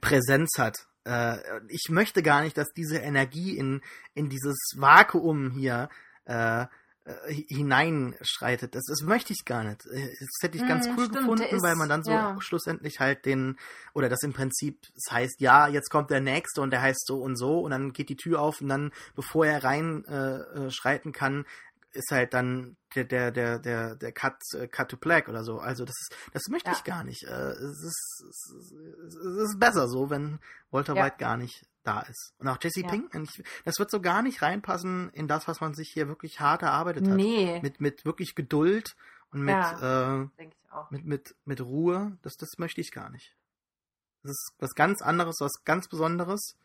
Präsenz hat. Äh, ich möchte gar nicht, dass diese Energie in, in dieses Vakuum hier äh, äh, hineinschreitet. Das, das möchte ich gar nicht. Äh, das hätte ich ganz mm, cool stimmt, gefunden, ist, weil man dann so ja. schlussendlich halt den, oder das im Prinzip, das heißt, ja, jetzt kommt der Nächste und der heißt so und so und dann geht die Tür auf und dann, bevor er rein äh, äh kann, ist halt dann der, der, der, der, der Cut, Cut to Black oder so. Also das ist, das möchte ja. ich gar nicht. Es ist, es ist besser so, wenn Walter ja. White gar nicht da ist. Und auch Jesse ja. Pinkman, das wird so gar nicht reinpassen in das, was man sich hier wirklich hart erarbeitet hat. Nee. Mit, mit wirklich Geduld und mit, ja, äh, mit, mit, mit Ruhe. Das, das möchte ich gar nicht. Das ist was ganz anderes, was ganz Besonderes.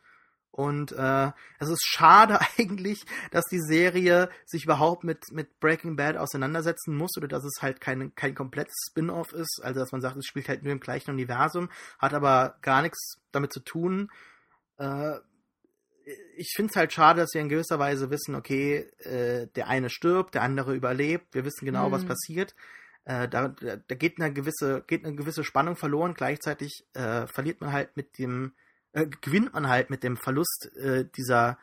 Und äh, es ist schade eigentlich, dass die Serie sich überhaupt mit, mit Breaking Bad auseinandersetzen muss oder dass es halt kein, kein komplettes Spin-off ist. Also dass man sagt, es spielt halt nur im gleichen Universum, hat aber gar nichts damit zu tun. Äh, ich finde es halt schade, dass wir in gewisser Weise wissen, okay, äh, der eine stirbt, der andere überlebt, wir wissen genau, mhm. was passiert. Äh, da, da geht eine gewisse, geht eine gewisse Spannung verloren. Gleichzeitig äh, verliert man halt mit dem, äh, gewinnt man halt mit dem Verlust äh, dieser,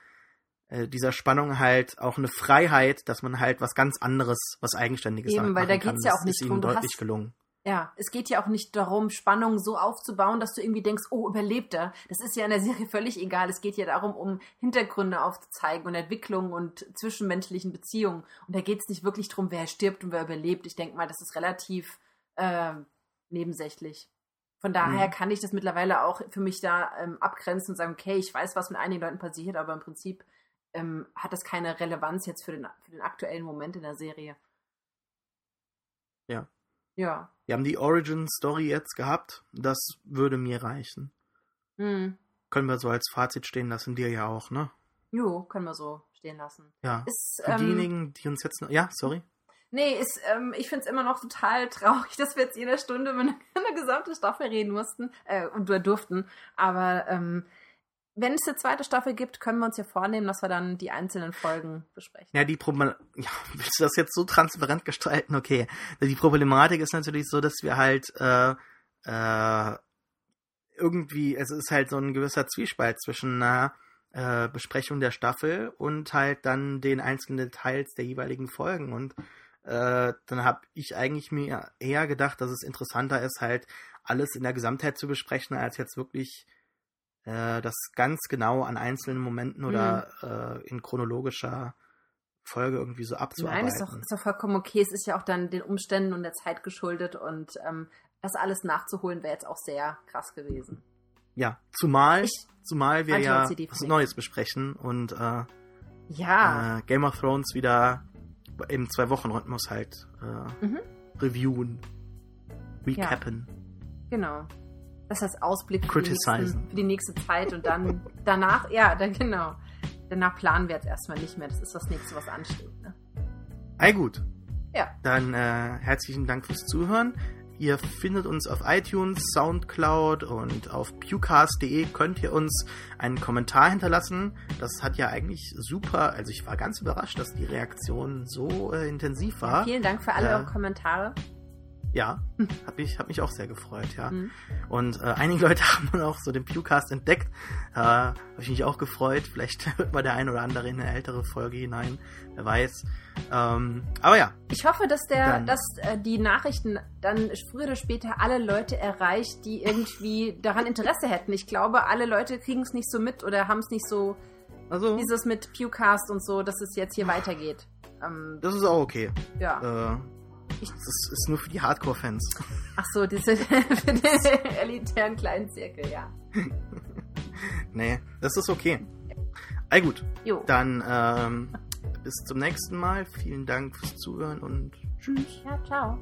äh, dieser Spannung halt auch eine Freiheit, dass man halt was ganz anderes, was Eigenständiges Eben, weil da geht es ja auch nicht drum. deutlich hast, gelungen. Ja, es geht ja auch nicht darum, Spannung so aufzubauen, dass du irgendwie denkst, oh, überlebt er. Das ist ja in der Serie völlig egal. Es geht ja darum, um Hintergründe aufzuzeigen und Entwicklung und zwischenmenschlichen Beziehungen. Und da geht es nicht wirklich darum, wer stirbt und wer überlebt. Ich denke mal, das ist relativ äh, nebensächlich. Von daher mhm. kann ich das mittlerweile auch für mich da ähm, abgrenzen und sagen, okay, ich weiß, was mit einigen Leuten passiert, aber im Prinzip ähm, hat das keine Relevanz jetzt für den, für den aktuellen Moment in der Serie. Ja, Ja. Wir haben die Origin-Story jetzt gehabt. Das würde mir reichen. Hm. Können wir so als Fazit stehen lassen, dir ja auch, ne? Jo, können wir so stehen lassen. Ja. Ist, Für ähm, diejenigen, die uns jetzt noch. Ja, sorry. Nee, ist, ähm, ich finde es immer noch total traurig, dass wir jetzt jede Stunde über eine, eine gesamte Staffel reden mussten äh, und durften. Aber ähm, wenn es eine zweite Staffel gibt, können wir uns ja vornehmen, dass wir dann die einzelnen Folgen besprechen. Ja, die Problem ja, willst du das jetzt so transparent gestalten? Okay. Die Problematik ist natürlich so, dass wir halt äh, äh, irgendwie, es ist halt so ein gewisser Zwiespalt zwischen einer äh, Besprechung der Staffel und halt dann den einzelnen Details der jeweiligen Folgen. Und äh, dann habe ich eigentlich mir eher gedacht, dass es interessanter ist, halt alles in der Gesamtheit zu besprechen, als jetzt wirklich äh, das ganz genau an einzelnen Momenten oder äh, in chronologischer Folge irgendwie so abzuarbeiten. Nein, ist doch, ist doch vollkommen okay. Es ist ja auch dann den Umständen und der Zeit geschuldet und ähm, das alles nachzuholen wäre jetzt auch sehr krass gewesen. Ja, zumal, Ich- zumal wir ja was. Neues besprechen und äh, Ja, äh, Game of Thrones wieder im Zwei-Wochen-Rhythmus halt äh, Mhm. reviewen, recappen. genau. Das heißt Ausblick für die, nächsten, für die nächste Zeit und dann danach, ja, dann genau. Danach planen wir jetzt erstmal nicht mehr. Das ist das nächste, was ansteht. Ne? Ei gut, Ja. dann äh, herzlichen Dank fürs Zuhören. Ihr findet uns auf iTunes, Soundcloud und auf pewcast.de könnt ihr uns einen Kommentar hinterlassen. Das hat ja eigentlich super, also ich war ganz überrascht, dass die Reaktion so äh, intensiv war. Vielen Dank für alle Ja. eure Kommentare. Ja, hat mich, hat mich auch sehr gefreut, ja. Mhm. Und äh, einige Leute haben dann auch so den Pewcast entdeckt. Äh, Habe ich mich auch gefreut. Vielleicht hört mal der ein oder andere in eine ältere Folge hinein. Wer weiß. Ähm, aber ja, Ich hoffe, dass der, Dann- dass äh, die Nachrichten dann früher oder später alle Leute erreicht, die irgendwie daran Interesse hätten. Ich glaube, alle Leute kriegen es nicht so mit oder haben es nicht so, also dieses mit Pewcast und so, dass es jetzt hier weitergeht. Ähm, das ist auch okay. ja. Äh, Ich- das ist, nur für die Hardcore-Fans. Ach so, diese für den elitären kleinen Zirkel, ja. nee, das ist okay. Ei gut, Jo. dann ähm, bis zum nächsten Mal. Vielen Dank fürs Zuhören und tschüss. Ja, ciao.